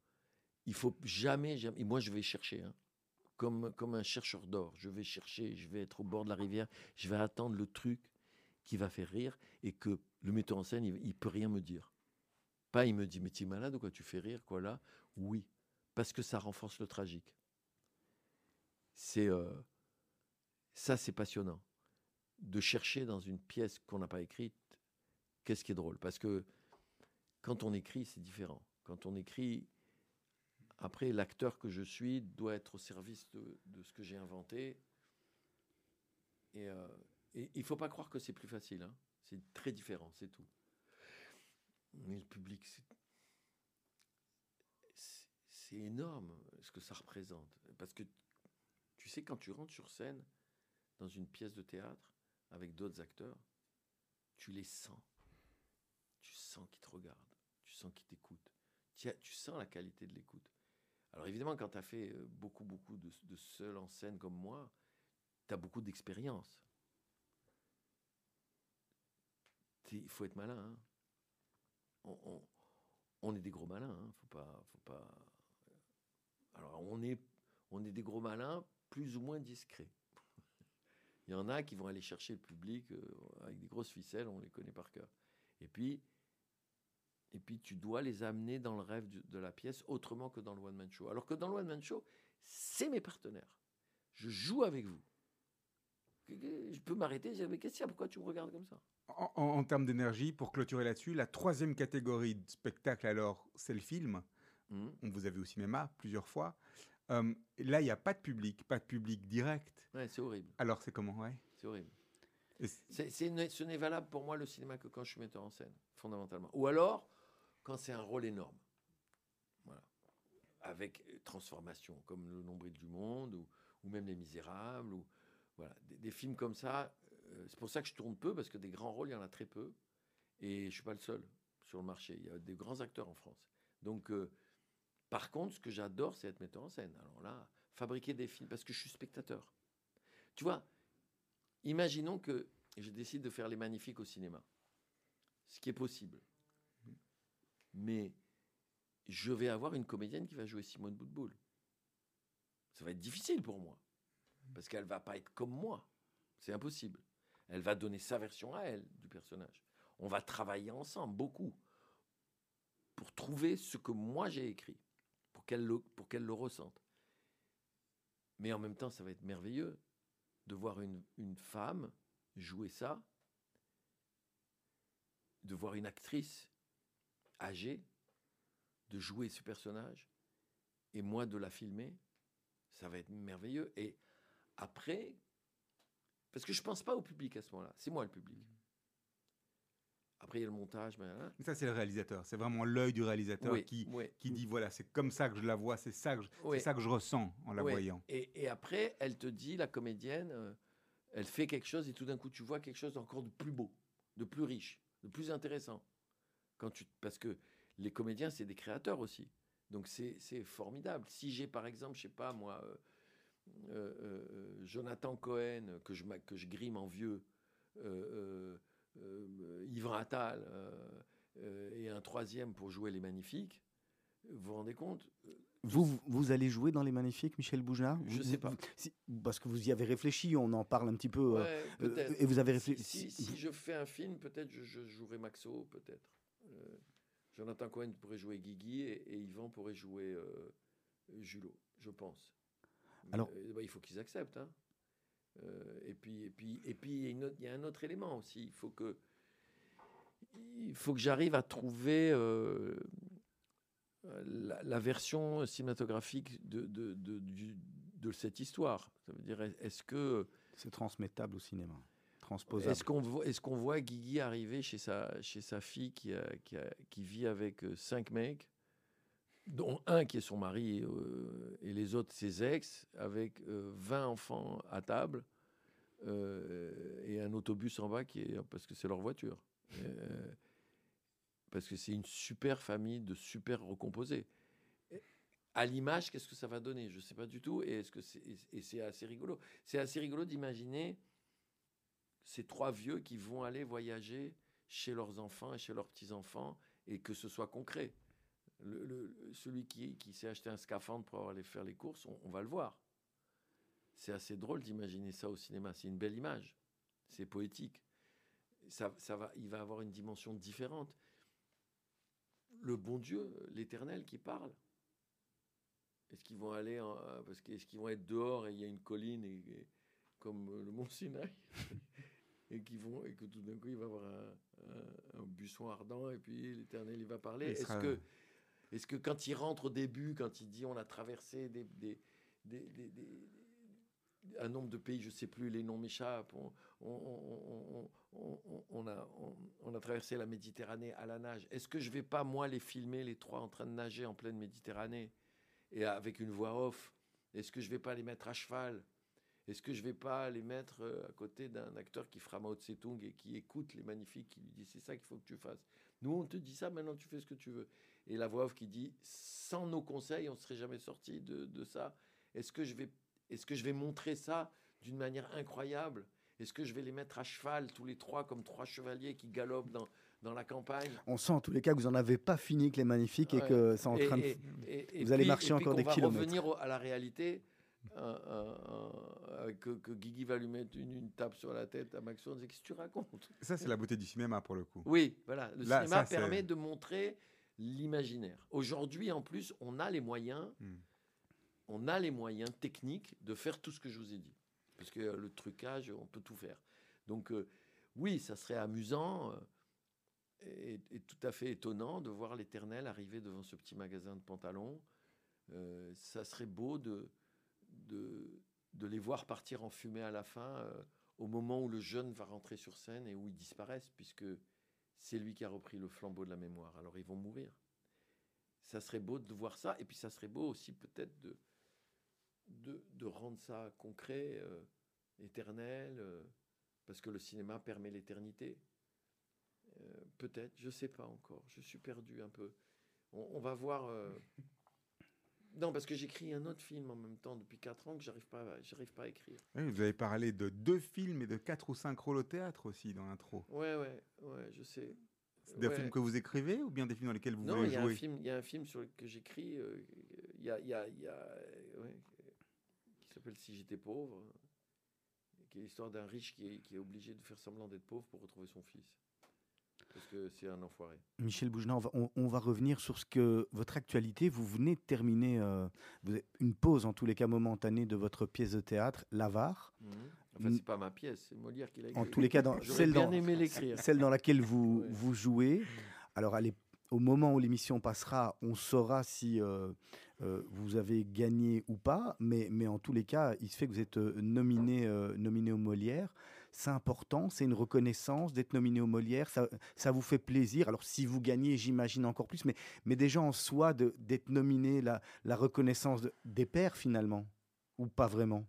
Il faut jamais, jamais. Et moi, je vais chercher, hein, comme un chercheur d'or. Je vais chercher, je vais être au bord de la rivière, je vais attendre le truc qui va faire rire et que le metteur en scène, il, il peut rien me dire. Pas, il me dit, mais tu es malade ou quoi Tu fais rire, quoi, là? Oui, parce que ça renforce le tragique. C'est. euh, ça, c'est passionnant. De chercher dans une pièce qu'on n'a pas écrite, qu'est-ce qui est drôle? Parce que quand on écrit, c'est différent. Quand on écrit, après, l'acteur que je suis doit être au service de, de ce que j'ai inventé. Et, euh, il ne faut pas croire que c'est plus facile. hein. C'est très différent, c'est tout. Mais le public, c'est- énorme ce que ça représente. Parce que tu sais, quand tu rentres sur scène dans une pièce de théâtre avec d'autres acteurs, tu les sens. Tu sens qu'ils te regardent. Tu sens qu'ils t'écoutent. Tu, tu sens la qualité de l'écoute. Alors évidemment, quand tu as fait euh, beaucoup, beaucoup de, de seul en scène comme moi, tu as beaucoup d'expérience. T'es- Il faut être malin. hein. On, est des gros malins. hein. Pas. Alors on est, des gros malins plus ou moins discrets. <laughs> Il y en a qui vont aller chercher le public euh, avec des grosses ficelles, on les connaît par cœur. Et puis, tu dois les amener dans le rêve de la pièce autrement que dans le one man show. Alors que dans le one man show, c'est mes partenaires. Je joue avec vous. Je peux m'arrêter et dire, mais qu'est-ce qu'il y a? Pourquoi tu me regardes comme ça? En, en- en termes d'énergie, pour clôturer là-dessus, la troisième catégorie de spectacle, alors, c'est le film. Mhm. On vous a vu au cinéma plusieurs fois. Euh, là, il n'y a pas de public, pas de public direct. Ouais, c'est horrible. Alors, c'est comment ouais? C'est horrible. C'est- c'est ce n'est valable pour moi le cinéma que quand je suis metteur en scène, fondamentalement. Ou alors quand c'est un rôle énorme. Voilà. Avec euh, transformation, comme Le Nombril du Monde, ou, ou même Les Misérables, ou voilà, des, des films comme ça. Euh, c'est pour ça que je tourne peu, parce que des grands rôles, il y en a très peu. Et je suis pas le seul sur le marché. Il y a des grands acteurs en France. Donc, euh, par contre, ce que j'adore, c'est être metteur en scène. Alors là, fabriquer des films, parce que je suis spectateur. Tu vois, imaginons que je décide de faire Les Magnifiques au cinéma. Ce qui est possible. Mais je vais avoir une comédienne qui va jouer Simone Boutboul. Ça va être difficile pour moi. Parce qu'elle va pas être comme moi. C'est impossible. Elle va donner sa version à elle du personnage. On va travailler ensemble, beaucoup, pour trouver ce que moi j'ai écrit, pour qu'elle le, ressente. Mais en même temps, ça va être merveilleux de voir une femme jouer ça, de voir une actrice âgée de jouer ce personnage et moi de la filmer, ça va être merveilleux. Et après, parce que je pense pas au public à ce moment-là, c'est moi le public. Après, il y a le montage, mais, hein. ça, c'est le réalisateur. C'est vraiment l'œil du réalisateur Oui, qui, oui. qui dit voilà, c'est comme ça que je la vois, c'est ça, que je, Oui. ça que je ressens en la voyant. Et, et après, elle te dit, la comédienne, euh, elle fait quelque chose et tout d'un coup, tu vois quelque chose d'encore de plus beau, de plus riche, de plus intéressant. Quand tu, parce que les comédiens, c'est des créateurs aussi. Donc c'est formidable. Si j'ai par exemple, je sais pas moi, euh, Jonathan Cohen, que je, m'a- que je grime en vieux, euh, euh, euh, Yvan Attal, euh, euh, et un troisième pour jouer les magnifiques, vous vous rendez compte Vous, vous- allez jouer dans Les Magnifiques, Michel Boujna Je Vous- sais pas. si- parce que vous y avez réfléchi, on en parle un petit peu. euh, Ouais, euh, et vous avez Si- réfléchi. Si, si je fais un film, peut-être je, je jouerai Maxo, peut-être. Euh, Jonathan Cohen pourrait jouer Guigui et, et Yvan pourrait jouer euh, Julot, je pense. Alors- euh, bah, il faut qu'ils acceptent. hein. Euh, et puis, et puis, et puis, il y a un autre élément aussi. Il faut que, il faut que j'arrive à trouver euh, la, la version cinématographique de, de, de, du- de cette histoire. Ça veut dire, est-ce que C'est transmettable au cinéma. Transposable. est-ce qu'on voit, est-ce qu'on voit Guigui arriver chez sa, chez sa fille qui, a- qui, a- qui vit avec cinq mecs, dont un qui est son mari euh, et les autres ses ex, avec euh, 20 enfants à table euh, et un autobus en bas qui est parce que c'est leur voiture. Euh, parce que c'est une super famille de super recomposés. À l'image, qu'est-ce que ça va donner? Je ne sais pas du tout. Et, est-ce c'est, assez rigolo. C'est assez rigolo d'imaginer ces trois vieux qui vont aller voyager chez leurs enfants et chez leurs petits-enfants et que ce soit concret. Le- le- celui qui, qui s'est acheté un scaphandre pour aller faire les courses, on, on va le voir. C'est assez drôle d'imaginer ça au cinéma. C'est une belle image. C'est poétique. Ça, ça va, il va avoir une dimension différente. Le bon Dieu, l'éternel qui parle. Est-ce qu'ils vont aller en- parce que est-ce qu'ils vont être dehors et il y a une colline et, et- comme le mont Sinaï <laughs> et qui vont et que tout d'un coup il va avoir un, un- un buisson ardent et puis l'Éternel il va parler. Est-ce que est-ce que quand il rentre au début, quand il dit on a traversé un nombre de pays, je sais plus, les noms m'échappent. On a traversé la Méditerranée à la nage. Est-ce que je vais pas moi les filmer les trois en train de nager en pleine Méditerranée et avec une voix off? Est-ce que je vais pas les mettre à cheval? Est-ce que je vais pas les mettre euh, à côté d'un acteur qui fera Mao Tse-tung et qui écoute les magnifiques, qui lui dit c'est ça qu'il faut que tu fasses? Nous on te dit ça, maintenant tu fais ce que tu veux. Et la voix off qui dit sans nos conseils on serait jamais sorti de, de ça. Est-ce que je vais est-ce que je vais montrer ça d'une manière incroyable? Est-ce que je vais les mettre à cheval tous les trois comme trois chevaliers qui galopent dans, dans la campagne? On sent en tous les cas que vous n'en avez pas fini avec les magnifiques et que c'est en Et- train de. et- et- et vous allez puis- marcher et puis encore qu'on des va kilomètres. revenir au- à la réalité, que, que Guigui va lui mettre une, une tape sur la tête à Maxon, c'est qu'est-ce que tu racontes? Ça, c'est la beauté du cinéma pour le coup. Oui, voilà. Le Là, cinéma ça, permet de montrer l'imaginaire. Aujourd'hui, en plus, on a les moyens. Hmm. on a les moyens techniques de faire tout ce que je vous ai dit. Parce que euh, le trucage, on peut tout faire. Donc, euh, oui, ça serait amusant euh, et, et tout à fait étonnant de voir l'éternel arriver devant ce petit magasin de pantalons. Euh, ça serait beau de, de, de les voir partir en fumée à la fin, euh, au moment où le jeune va rentrer sur scène et où ils disparaissent, puisque c'est lui qui a repris le flambeau de la mémoire. Alors ils vont mourir. Ça serait beau de voir ça, et puis ça serait beau aussi peut-être de, de, de rendre ça concret, euh, éternel, euh, parce que le cinéma permet l'éternité. Euh, peut-être, je sais pas encore. Je suis perdu un peu. On va voir. Non, parce que j'écris un autre film en même temps depuis 4 ans que j'arrive pas, à- j'arrive pas à écrire. Oui, vous avez parlé de deux films et de quatre ou cinq rôles au théâtre aussi dans l'intro. Ouais, ouais, ouais, je sais. C'est des Ouais. films que vous écrivez ou bien des films dans lesquels vous Non, voulez il y a un jouer film, il y a un film sur le- que j'écris. euh, Il y a, y a, y a, ouais, qui s'appelle Si j'étais pauvre, qui est l'histoire d'un riche qui est, qui est obligé de faire semblant d'être pauvre pour retrouver son fils, parce que c'est un enfoiré? Michel Bougenat, on va, on- on va revenir sur ce que votre actualité. Vous venez de terminer euh, une pause, en tous les cas momentanée, de votre pièce de théâtre, L'Avare. Enfin, Mm. c'est pas ma pièce, c'est Molière qui l'a écrit. En tous les cas, dans, <laughs> celle, bien dans, aimé l'écrire. celle dans laquelle vous, <laughs> Ouais. vous jouez. Alors, au moment où l'émission passera, on saura si euh, euh, vous avez gagné ou pas. Mais, mais en tous les cas, il se fait que vous êtes euh, nominé, nominé au Molière. C'est important, c'est une reconnaissance d'être nominé au Molière. Ça, ça vous fait plaisir. Alors, si vous gagnez, j'imagine encore plus. Mais, mais déjà en soi, d'être nominé, la, reconnaissance de- des pairs finalement, ou pas vraiment?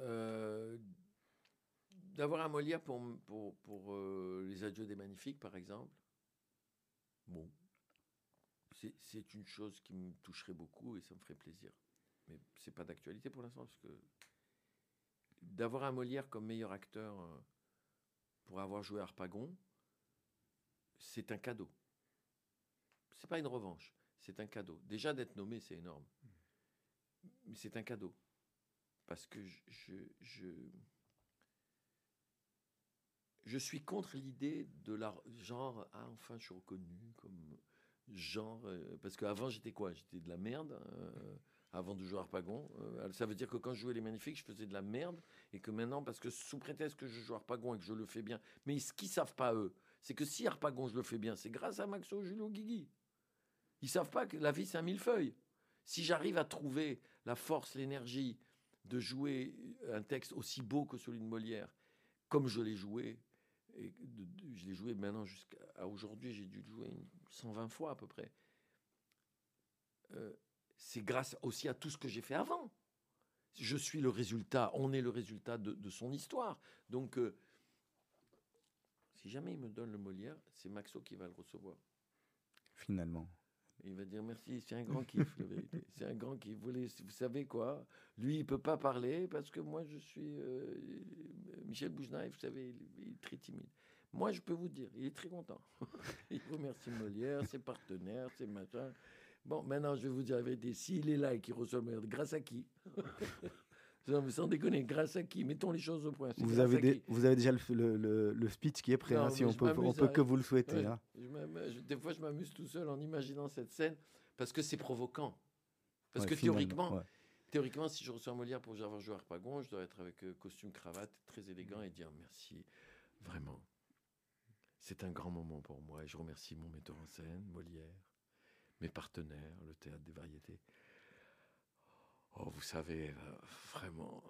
Euh, D'avoir un Molière pour, pour, euh, Les Adieux des Magnifiques, par exemple, bon, c'est une chose qui me toucherait beaucoup et ça me ferait plaisir. Mais c'est pas d'actualité pour l'instant, parce que d'avoir un Molière comme meilleur acteur euh, pour avoir joué Harpagon, c'est un cadeau. C'est pas une revanche, c'est un cadeau. Déjà d'être nommé, c'est énorme. Mais c'est un cadeau parce que je, suis contre l'idée de la genre ah enfin je suis reconnu comme genre euh, parce qu'avant j'étais quoi? J'étais de la merde euh, avant de jouer à Harpagon Euh, ça veut dire que quand je jouais les magnifiques je faisais de la merde et que maintenant parce que sous prétexte que je joue à Harpagon et que je le fais bien mais ce qu'ils savent pas eux c'est que si Harpagon je le fais bien c'est grâce à Maxo Julio Guigui ils savent pas que la vie c'est un millefeuille si j'arrive à trouver la force l'énergie de jouer un texte aussi beau que celui de Molière, comme je l'ai joué, et je l'ai joué maintenant jusqu'à aujourd'hui, j'ai dû le jouer une 120 fois à peu près. Euh, c'est grâce aussi à tout ce que j'ai fait avant. Je suis le résultat, on est le résultat de, de son histoire. Donc, euh, si jamais il me donne le Molière, c'est Maxo qui va le recevoir. finalement il va dire merci, c'est un grand kiff, la vérité. <laughs> C'est un grand kiff. Vous, vous savez quoi? Lui, il peut pas parler parce que moi, je suis euh, Michel Bougenaï, vous savez, il, il est très timide. Moi, je peux vous dire, il est très content. <laughs> il remercie Molière, ses partenaires, ses machins. Bon, maintenant, je vais vous dire la vérité. S'il est là et qu'il reçoit le Molière, grâce à qui? <laughs> Non, sans déconner, grâce à qui? Mettons les choses au point. vous avez, vous déjà le, le- le- le speech qui est prêt, Non, hein, si on peut, on peut que vous le souhaiter. Ouais, hein. je des fois, je m'amuse tout seul en imaginant cette scène parce que c'est provoquant. Parce Ouais, que théoriquement, ouais. théoriquement, si je reçois Molière pour avoir joué à Harpagon, je dois être avec euh, costume, cravate, très élégant et dire merci, vraiment. C'est un grand moment pour moi et je remercie mon metteur en scène, Molière, mes partenaires, le théâtre des variétés. Oh, vous savez, euh, vraiment,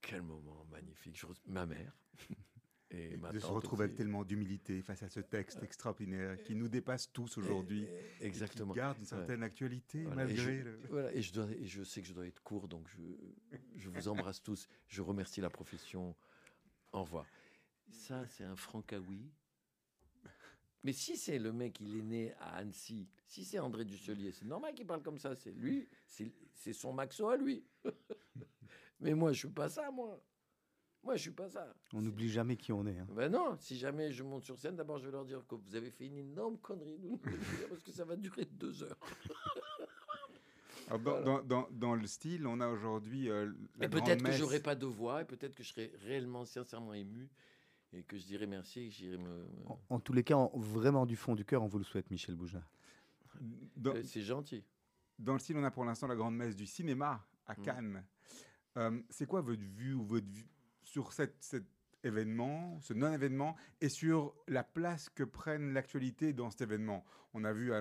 quel moment magnifique. Je ma mère <laughs> et ma de se retrouver avec tellement d'humilité face à ce texte extraordinaire qui nous dépasse tous aujourd'hui. Et- et- et Exactement. Qui garde une Ouais. certaine actualité Voilà, et malgré je, le... voilà, et je, dois, et je sais que je dois être court, donc je, je vous embrasse tous. Je remercie la profession. Au revoir. Ça, c'est un francaoui. Mais si c'est le mec, il est né à Annecy, si c'est André Dusselier, c'est normal qu'il parle comme ça. C'est lui, c'est son maxo à lui. <laughs> Mais moi, je suis pas ça, moi. Moi, je suis pas ça. On n'oublie jamais qui on est. hein. ben non, si jamais je monte sur scène, d'abord je vais leur dire que vous avez fait une énorme connerie, nous, parce que ça va durer deux heures. Alors, <laughs> dans, dans- dans- dans le style, on a aujourd'hui euh, Et peut-être que j'aurai pas de voix, et peut-être que je serai réellement, sincèrement ému, et que je dirai merci, et que j'irai me. me- En, en tous les cas, en- vraiment du fond du cœur, on vous le souhaite, Michel. Dans- Euh, C'est gentil. dans le style, on a pour l'instant la grande messe du cinéma à Mm. Cannes. Euh, c'est quoi votre vue ou votre vue sur cette, cet événement, ce non-événement, et sur la place que prenne l'actualité dans cet événement? On a vu à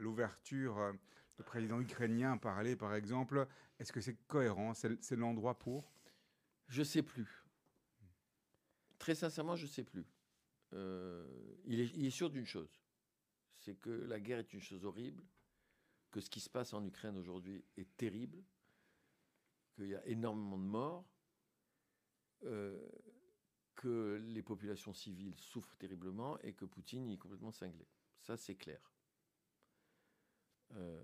l'ouverture euh, le président ukrainien parler, par exemple. Est-ce que c'est cohérent? C'est c'est l'endroit pour? Je sais plus. Très sincèrement, je sais plus. Euh, il, est, sûr d'une chose, c'est que la guerre est une chose horrible, que ce qui se passe en Ukraine aujourd'hui est terrible, qu'il y a énormément de morts, euh, que les populations civiles souffrent terriblement et que Poutine est complètement cinglé. Ça, c'est clair. Euh,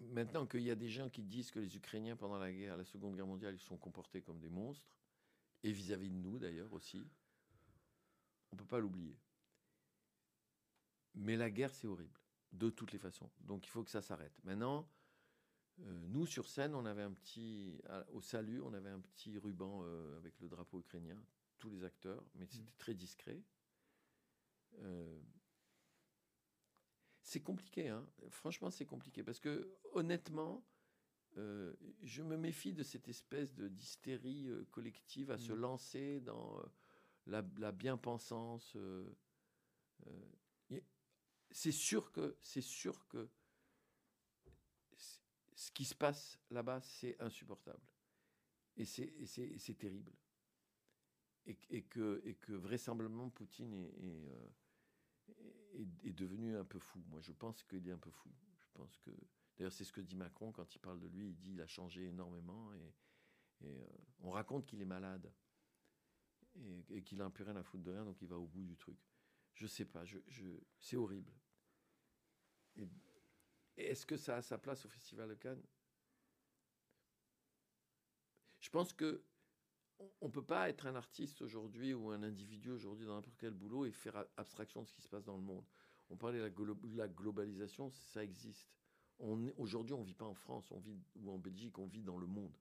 Maintenant qu'il y a des gens qui disent que les Ukrainiens, pendant la guerre, la Seconde Guerre mondiale, ils sont comportés comme des monstres, et vis-à-vis de nous d'ailleurs aussi, on ne peut pas l'oublier. Mais la guerre, c'est horrible, de toutes les façons. Donc il faut que ça s'arrête. Maintenant, euh, nous, sur scène, on avait un petit. à- au salut, on avait un petit ruban euh, avec le drapeau ukrainien, tous les acteurs, mais c'était très discret. Euh, c'est compliqué, hein. franchement, c'est compliqué. Parce que, honnêtement, euh, je me méfie de cette espèce de d'hystérie euh, collective à se lancer dans euh, la, la bien-pensance. c'est sûr que c'est sûr que ce qui se passe là-bas, c'est insupportable. Et c'est terrible. Et, que- et que, et que vraisemblablement Poutine est, est, est- est devenu un peu fou. Moi, je pense qu'il est un peu fou. Je pense que. D'ailleurs, c'est ce que dit Macron quand il parle de lui. Il dit il a changé énormément et, euh, on raconte qu'il est malade et, qu'il a un peu rien à foutre de rien, donc il va au bout du truc. Je sais pas. C'est horrible. Est-ce que ça a sa place au Festival de Cannes? Je pense que on ne peut pas être un artiste aujourd'hui ou un individu aujourd'hui dans n'importe quel boulot et faire abstraction de ce qui se passe dans le monde. On parlait de la globalisation, ça existe. Aujourd'hui, on ne vit pas en France on vit, ou en Belgique, on vit dans le monde.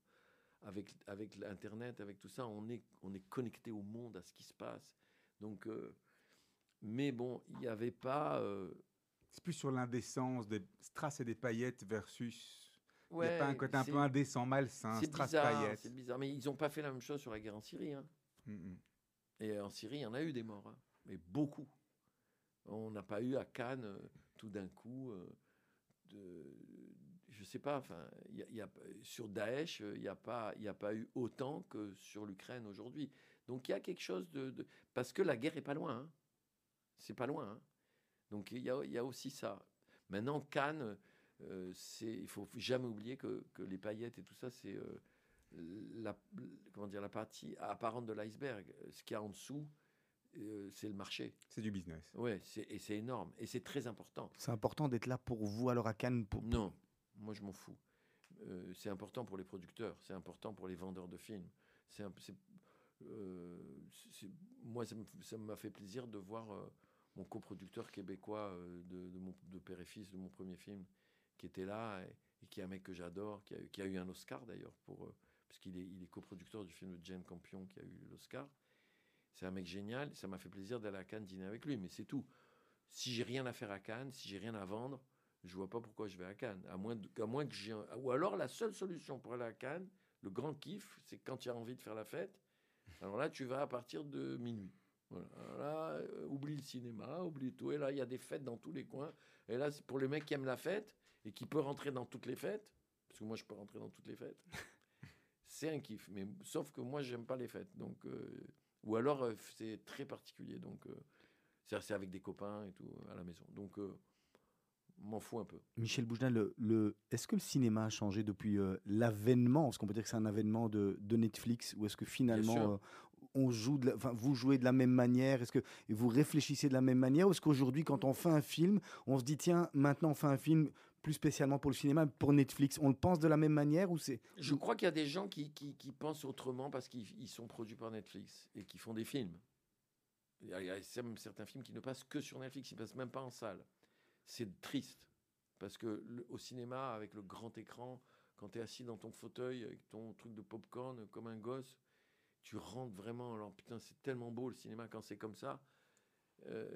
Avec, avec l'Internet, avec tout ça, on est, on est connecté au monde, à ce qui se passe. Donc, euh, mais bon, il n'y avait pas... euh, C'est plus sur l'indécence des strass et des paillettes versus. Il n'y a ouais, pas un côté un peu indécent, malsain, C'est strass bizarre, paillettes. c'est bizarre. Mais ils n'ont pas fait la même chose sur la guerre en Syrie. hein. Mm. Et en Syrie, il y en a eu des morts, hein, mais beaucoup. On n'a pas eu à Cannes, euh, tout d'un coup, euh, je sais pas, enfin, sur Daesh, il n'y a, pas- a pas eu autant que sur l'Ukraine aujourd'hui. Donc il y a quelque chose de... parce que la guerre est pas loin. hein. C'est pas loin. hein. Donc il y a, aussi ça. Maintenant, Cannes, euh, c'est, il faut jamais oublier que, les paillettes et tout ça, c'est... euh, la, la partie apparente de l'iceberg. Ce qu'il y a en dessous, euh, c'est le marché. C'est du business. Ouais, c'est, et c'est énorme. Et c'est très important. C'est important d'être là pour vous alors à Cannes. Pour, Non, moi je m'en fous. Euh, c'est important pour les producteurs, c'est important pour les vendeurs de films. C'est, un- c'est- euh, c'est- moi, ça m'a fait plaisir de voir euh, mon coproducteur québécois euh, de, de mon, de Père et Fils, de mon premier film, qui était là et, et qui est un mec que j'adore, qui a, eu- qui a eu un Oscar d'ailleurs, pour, euh, parce qu'il est, il est coproducteur du film de Jane Campion qui a eu l'Oscar. C'est un mec génial, ça m'a fait plaisir d'aller à Cannes dîner avec lui, mais c'est tout. Si j'ai rien à faire à Cannes, si j'ai rien à vendre, je vois pas pourquoi je vais à Cannes. À moins, moins que j'ai. Ou alors la seule solution pour aller à Cannes, le grand kiff, c'est quand tu as envie de faire la fête. Alors là, tu vas à partir de minuit. Voilà. Là, euh, oublie le cinéma, oublie tout. Et là, il y a des fêtes dans tous les coins. Et là, c'est pour les mecs qui aiment la fête et qui peuvent rentrer dans toutes les fêtes, parce que moi, je peux rentrer dans toutes les fêtes. <laughs> c'est un kiff. Mais sauf que moi, j'aime pas les fêtes. Donc, euh, ou alors, euh, c'est très particulier. Donc, euh, c'est avec des copains et tout à la maison. Donc, euh, m'en fous un peu. Michel Bougelin, le, le- est-ce que le cinéma a changé depuis euh, l'avènement? Est-ce qu'on peut dire que c'est un avènement de, de Netflix Ou est-ce que finalement, on joue de la- enfin, vous jouez de la même manière? Est-ce que vous réfléchissez de la même manière? Ou est-ce qu'aujourd'hui, quand on fait un film, on se dit, tiens, maintenant on fait un film plus spécialement pour le cinéma, pour Netflix On le pense de la même manière ou c'est Je crois qu'il y a des gens qui, qui- qui pensent autrement parce qu'ils ils sont produits par Netflix et qui font des films. Il y a, certains films qui ne passent que sur Netflix, ils ne passent même pas en salle. C'est triste parce que le- au cinéma, avec le grand écran, quand tu es assis dans ton fauteuil avec ton truc de popcorn comme un gosse, tu rentres vraiment. Alors putain, c'est tellement beau le cinéma quand c'est comme ça. Euh,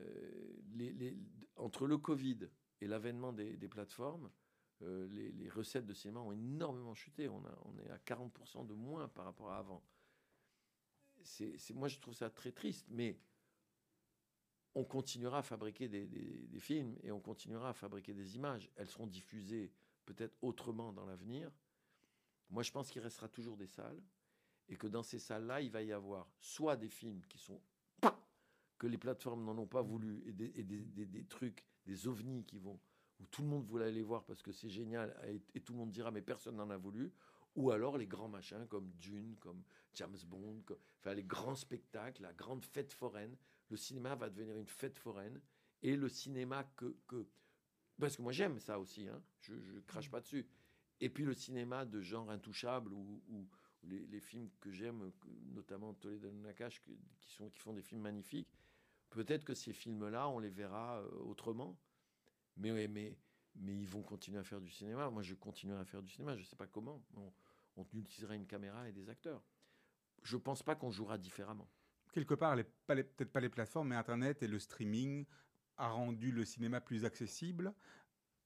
les- les- entre le Covid et l'avènement des, plateformes, euh, les, recettes de cinéma ont énormément chuté. On, est à 40% de moins par rapport à avant. Moi, je trouve ça très triste, mais on continuera à fabriquer des, films et on continuera à fabriquer des images. Elles seront diffusées peut-être autrement dans l'avenir. Moi, je pense qu'il restera toujours des salles et que dans ces salles-là, il va y avoir soit des films qui sont que les plateformes n'en ont pas voulu et des trucs, des ovnis qui vont où tout le monde voulait aller voir parce que c'est génial et, tout le monde dira mais personne n'en a voulu. Ou alors les grands machins comme Dune, comme James Bond, enfin les grands spectacles, la grande fête foraine. Le cinéma va devenir une fête foraine et le cinéma que, que parce que moi j'aime ça aussi, hein, je, je crache pas dessus. Et puis le cinéma de genre intouchable ou, les, films que j'aime, notamment Toledo Nakash, qui, qui font des films magnifiques, peut-être que ces films-là, on les verra euh, autrement. Mais, mais, mais ils vont continuer à faire du cinéma. Moi, je continuerai à faire du cinéma. Je ne sais pas comment. On, on utilisera une caméra et des acteurs. Je ne pense pas qu'on jouera différemment. Quelque part, peut-être pas les plateformes, mais Internet et le streaming a rendu le cinéma plus accessible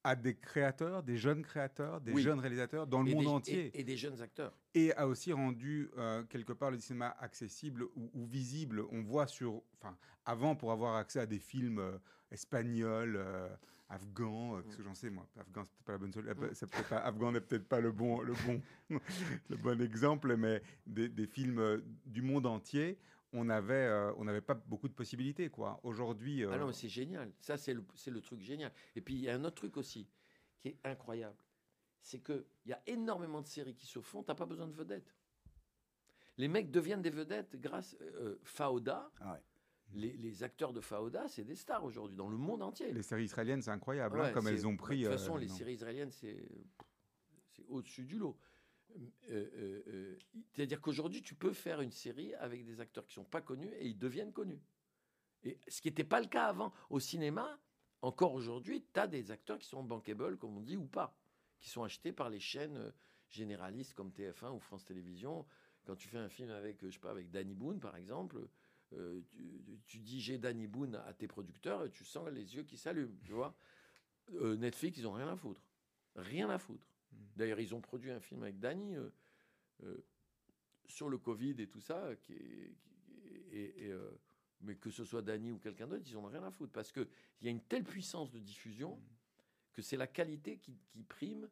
à des créateurs, des jeunes créateurs, des Oui. jeunes réalisateurs dans le et monde des, entier. Et, et des jeunes acteurs. et a aussi rendu euh, quelque part le cinéma accessible ou, ou visible. On voit sur, enfin, avant pour avoir accès à des films euh, espagnols, euh, afghans, qu'est-ce que j'en sais moi, afghan c'est peut-être pas la bonne solution, afghan n'est peut-être pas le bon, le bon, <laughs> le bon exemple, mais des, des films du monde entier. On euh, on n'avait pas beaucoup de possibilités quoi. Aujourd'hui, euh, Ah non, c'est génial. Ça, c'est le, c'est le truc génial. Et puis, il y a un autre truc aussi qui est incroyable. C'est qu'il y a énormément de séries qui se font, tu pas besoin de vedettes. Les mecs deviennent des vedettes grâce euh, Faoda. Ah ouais. Les, les acteurs de Faoda, c'est des stars aujourd'hui dans le monde entier. les séries israéliennes, c'est incroyable, hein, comme elles ont De pris. toute euh, façon, les non. séries israéliennes, c'est au-dessus du lot. Euh, euh, euh, C'est-à-dire qu'aujourd'hui, tu peux faire une série avec des acteurs qui sont pas connus et ils deviennent connus. Et ce qui n'était pas le cas avant. Au cinéma, encore aujourd'hui, tu as des acteurs qui sont bankable, comme on dit, ou pas, qui sont achetés par les chaînes généralistes comme TF1 ou France Télévisions. Quand tu fais un film avec, je sais pas, avec Danny Boone, par exemple, tu, dis j'ai Danny Boone à tes producteurs et tu sens les yeux qui s'allument, tu vois. Netflix, ils ont rien à foutre. Rien à foutre. Mm. D'ailleurs, ils ont produit un film avec Danny euh, euh, sur le Covid et tout ça, qui est, qui- et, et, euh, mais que ce soit Danny ou quelqu'un d'autre, ils en ont rien à foutre parce qu'il y a une telle puissance de diffusion Mm. que c'est la qualité qui, qui prime.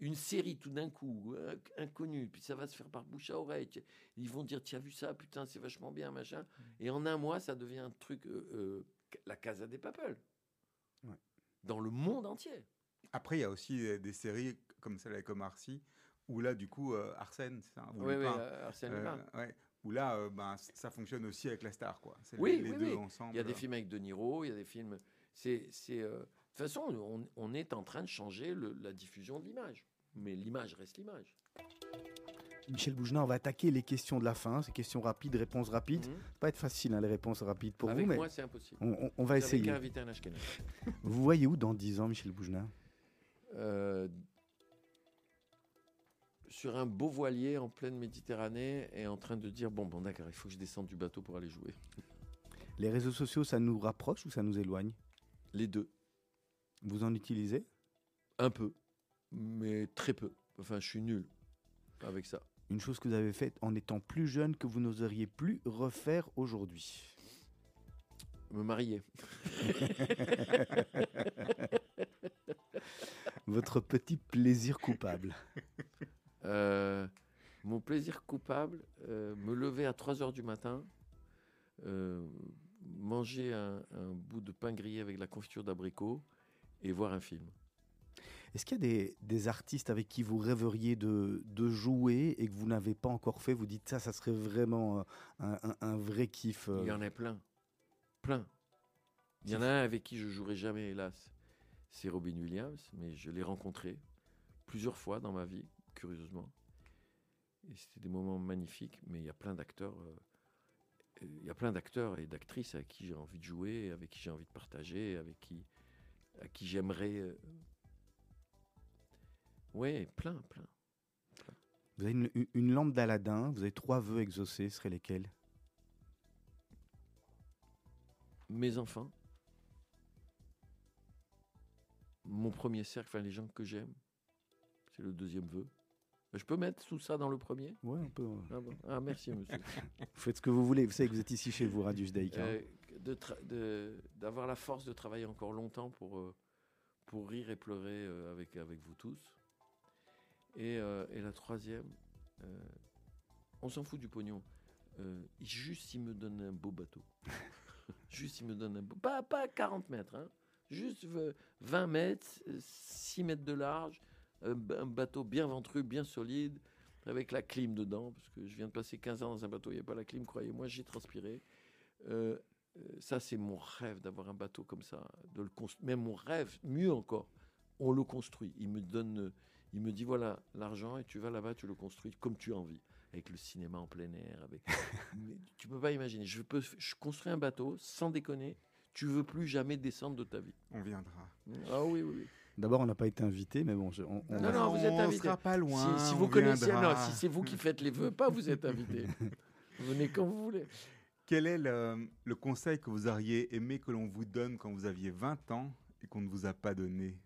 Une série tout d'un coup, inconnue, puis ça va se faire par bouche à oreille. Ils vont dire, tu as vu ça, putain, c'est vachement bien, machin. Mm. Et en un mois, ça devient un truc, la Casa des Papel. Ouais. Dans le monde entier. Après, il y a aussi des séries comme celle avec Omar Sy, où là, du coup, euh, Arsène, c'est ça, ou Oui, oui, euh, Arsène euh, Lupin. ouais, où là, euh, ben, ça fonctionne aussi avec la star, quoi. C'est Oui, les, les oui, deux oui. ensemble. Il y a des films avec De Niro, il y a des films. C'est, c'est, euh, De toute façon, on, on est en train de changer le- la diffusion de l'image. Mais l'image reste l'image. Michel Bougena, on va attaquer les questions de la fin. Ces questions rapides, réponses rapides. Mhm. Ça va pas être facile, hein, les réponses rapides pour Avec vous, mais moi, c'est impossible. on, on- on va essayer. qu'à inviter un Ashkenaz. Vous voyez où dans 10 ans, Michel Bougena Euh, sur un beau voilier en pleine Méditerranée et en train de dire bon, bon d'accord, il faut que je descende du bateau pour aller jouer. Les réseaux sociaux, ça nous rapproche ou ça nous éloigne? Les deux. Vous en utilisez? Un peu. Mais très peu. Enfin, je suis nul avec ça. Une chose que vous avez faite en étant plus jeune que vous n'oseriez plus refaire aujourd'hui? Me marier. <laughs> Votre petit plaisir coupable. <laughs> Euh, mon plaisir coupable, euh, me lever à 3 heures du matin, euh, manger un, un bout de pain grillé avec la confiture d'abricot et voir un film. Est-ce qu'il y a des, des artistes avec qui vous rêveriez de, de jouer et que vous n'avez pas encore fait? Vous dites ça, ça serait vraiment un, un- un vrai kiff. Il y en a plein. Plein. Il y en a un avec qui je jouerai jamais, hélas. C'est Robin Williams, mais je l'ai rencontré plusieurs fois dans ma vie, curieusement. Et c'était des moments magnifiques, mais il y a plein d'acteurs. euh, euh, il y a plein d'acteurs et d'actrices avec qui j'ai envie de jouer, avec qui j'ai envie de partager, avec qui, à qui j'aimerais. euh, Ouais, plein, plein. Vous avez une, lampe d'Aladin, vous avez trois vœux exaucés, ce seraient lesquels? Mes enfants, mon premier cercle, enfin les gens que j'aime. C'est le deuxième vœu. Je peux mettre tout ça dans le premier? Ouais, on peut. ah, bon? Ah, merci, monsieur. Vous <laughs> faites ce que vous voulez. Vous savez que vous êtes ici chez vous, Radio Judaïka. Euh, de tra- de- D'avoir la force de travailler encore longtemps pour, euh, pour rire et pleurer euh, avec, avec vous tous. Et, euh, et la troisième, euh, on s'en fout du pognon. Euh, juste, il me donne un beau bateau. <laughs> juste, il me donne un beau. Pas, pas 40 mètres, hein. Juste euh, 20 mètres, euh, 6 mètres de large, un ba- un bateau bien ventru, bien solide, avec la clim dedans, parce que je viens de passer 15 ans dans un bateau, il n'y a pas la clim, croyez-moi, j'ai transpiré. Euh, euh, ça, c'est mon rêve d'avoir un bateau comme ça, de le construire. Même mon rêve, mieux encore, on le construit. Il me donne, il me dit voilà l'argent et tu vas là-bas, tu le construis comme tu as envie, avec le cinéma en plein air. Avec... <laughs> Mais tu peux pas imaginer. Je peux, je construis un bateau sans déconner. Tu veux plus jamais descendre de ta vie. On viendra. Ah oui, oui, oui. D'abord, on n'a pas été invité, mais bon, je- on, on Non, non, vous êtes on invité. sera pas loin. si, si on vous connaissez, viendra. non, si c'est vous qui faites les vœux, pas vous êtes invité. <laughs> Venez quand vous voulez. Quel est le, le conseil que vous auriez aimé que l'on vous donne quand vous aviez 20 ans et qu'on ne vous a pas donné?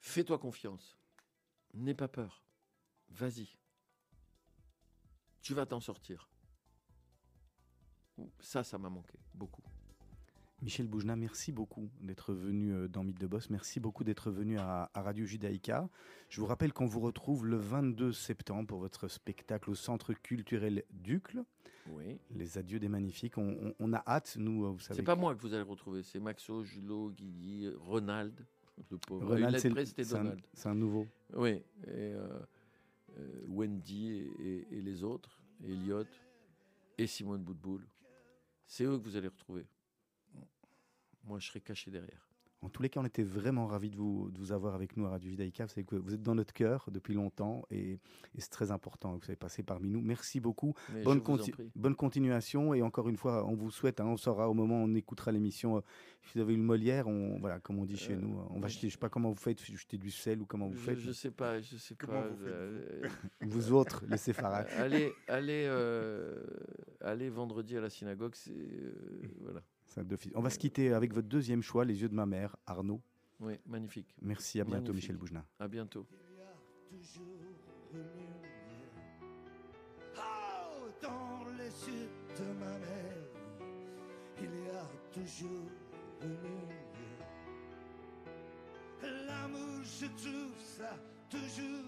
Fais-toi confiance. N'aie pas peur. Vas-y. Tu vas t'en sortir. Ça, ça m'a manqué beaucoup. Michel Boujna, merci beaucoup d'être venu euh, dans Mythe de Boss. Merci beaucoup d'être venu à, à Radio Judaïka. Je vous rappelle qu'on vous retrouve le 22 septembre pour votre spectacle au Centre culturel Ducle. Oui. Les adieux des magnifiques. On, on- on a hâte, nous, euh, vous savez. C'est pas moi que vous allez retrouver, c'est Maxo, Julot, Guigui, Ronald, le pauvre. Ronald, c'est un, nouveau. Oui. Et euh, euh, Wendy et, et- et les autres, Elliot et Simone Boutboul. C'est eux que vous allez retrouver. Moi, je serai caché derrière. En tous les cas, on était vraiment ravis de vous, de vous avoir avec nous à Radio Judaïka. Vous savez que vous êtes dans notre cœur depuis longtemps et, et c'est très important que vous avez passé parmi nous. Merci beaucoup. Mais Bonne, conti- bonne continuation et encore une fois, on vous souhaite, hein, on saura au moment où on écoutera l'émission, euh, si vous avez une Molière, on, voilà, comme on dit chez Euh, nous, on va jeter, je sais pas comment vous faites, jeter du sel ou comment vous Je, faites, je sais pas, je sais Comment pas. vous euh, vous autres, les séfarades. <laughs> Allez, allez, allez vendredi à la synagogue, c'est voilà. On va se quitter avec votre deuxième choix, Les yeux de ma mère, Arnaud. Oui, magnifique. Merci, à bientôt Magnifique. Michel Boujna. À bientôt. Il y a toujours une lumière. Oh, dans les yeux de ma mère, il y a toujours une. L'amour, je trouve ça toujours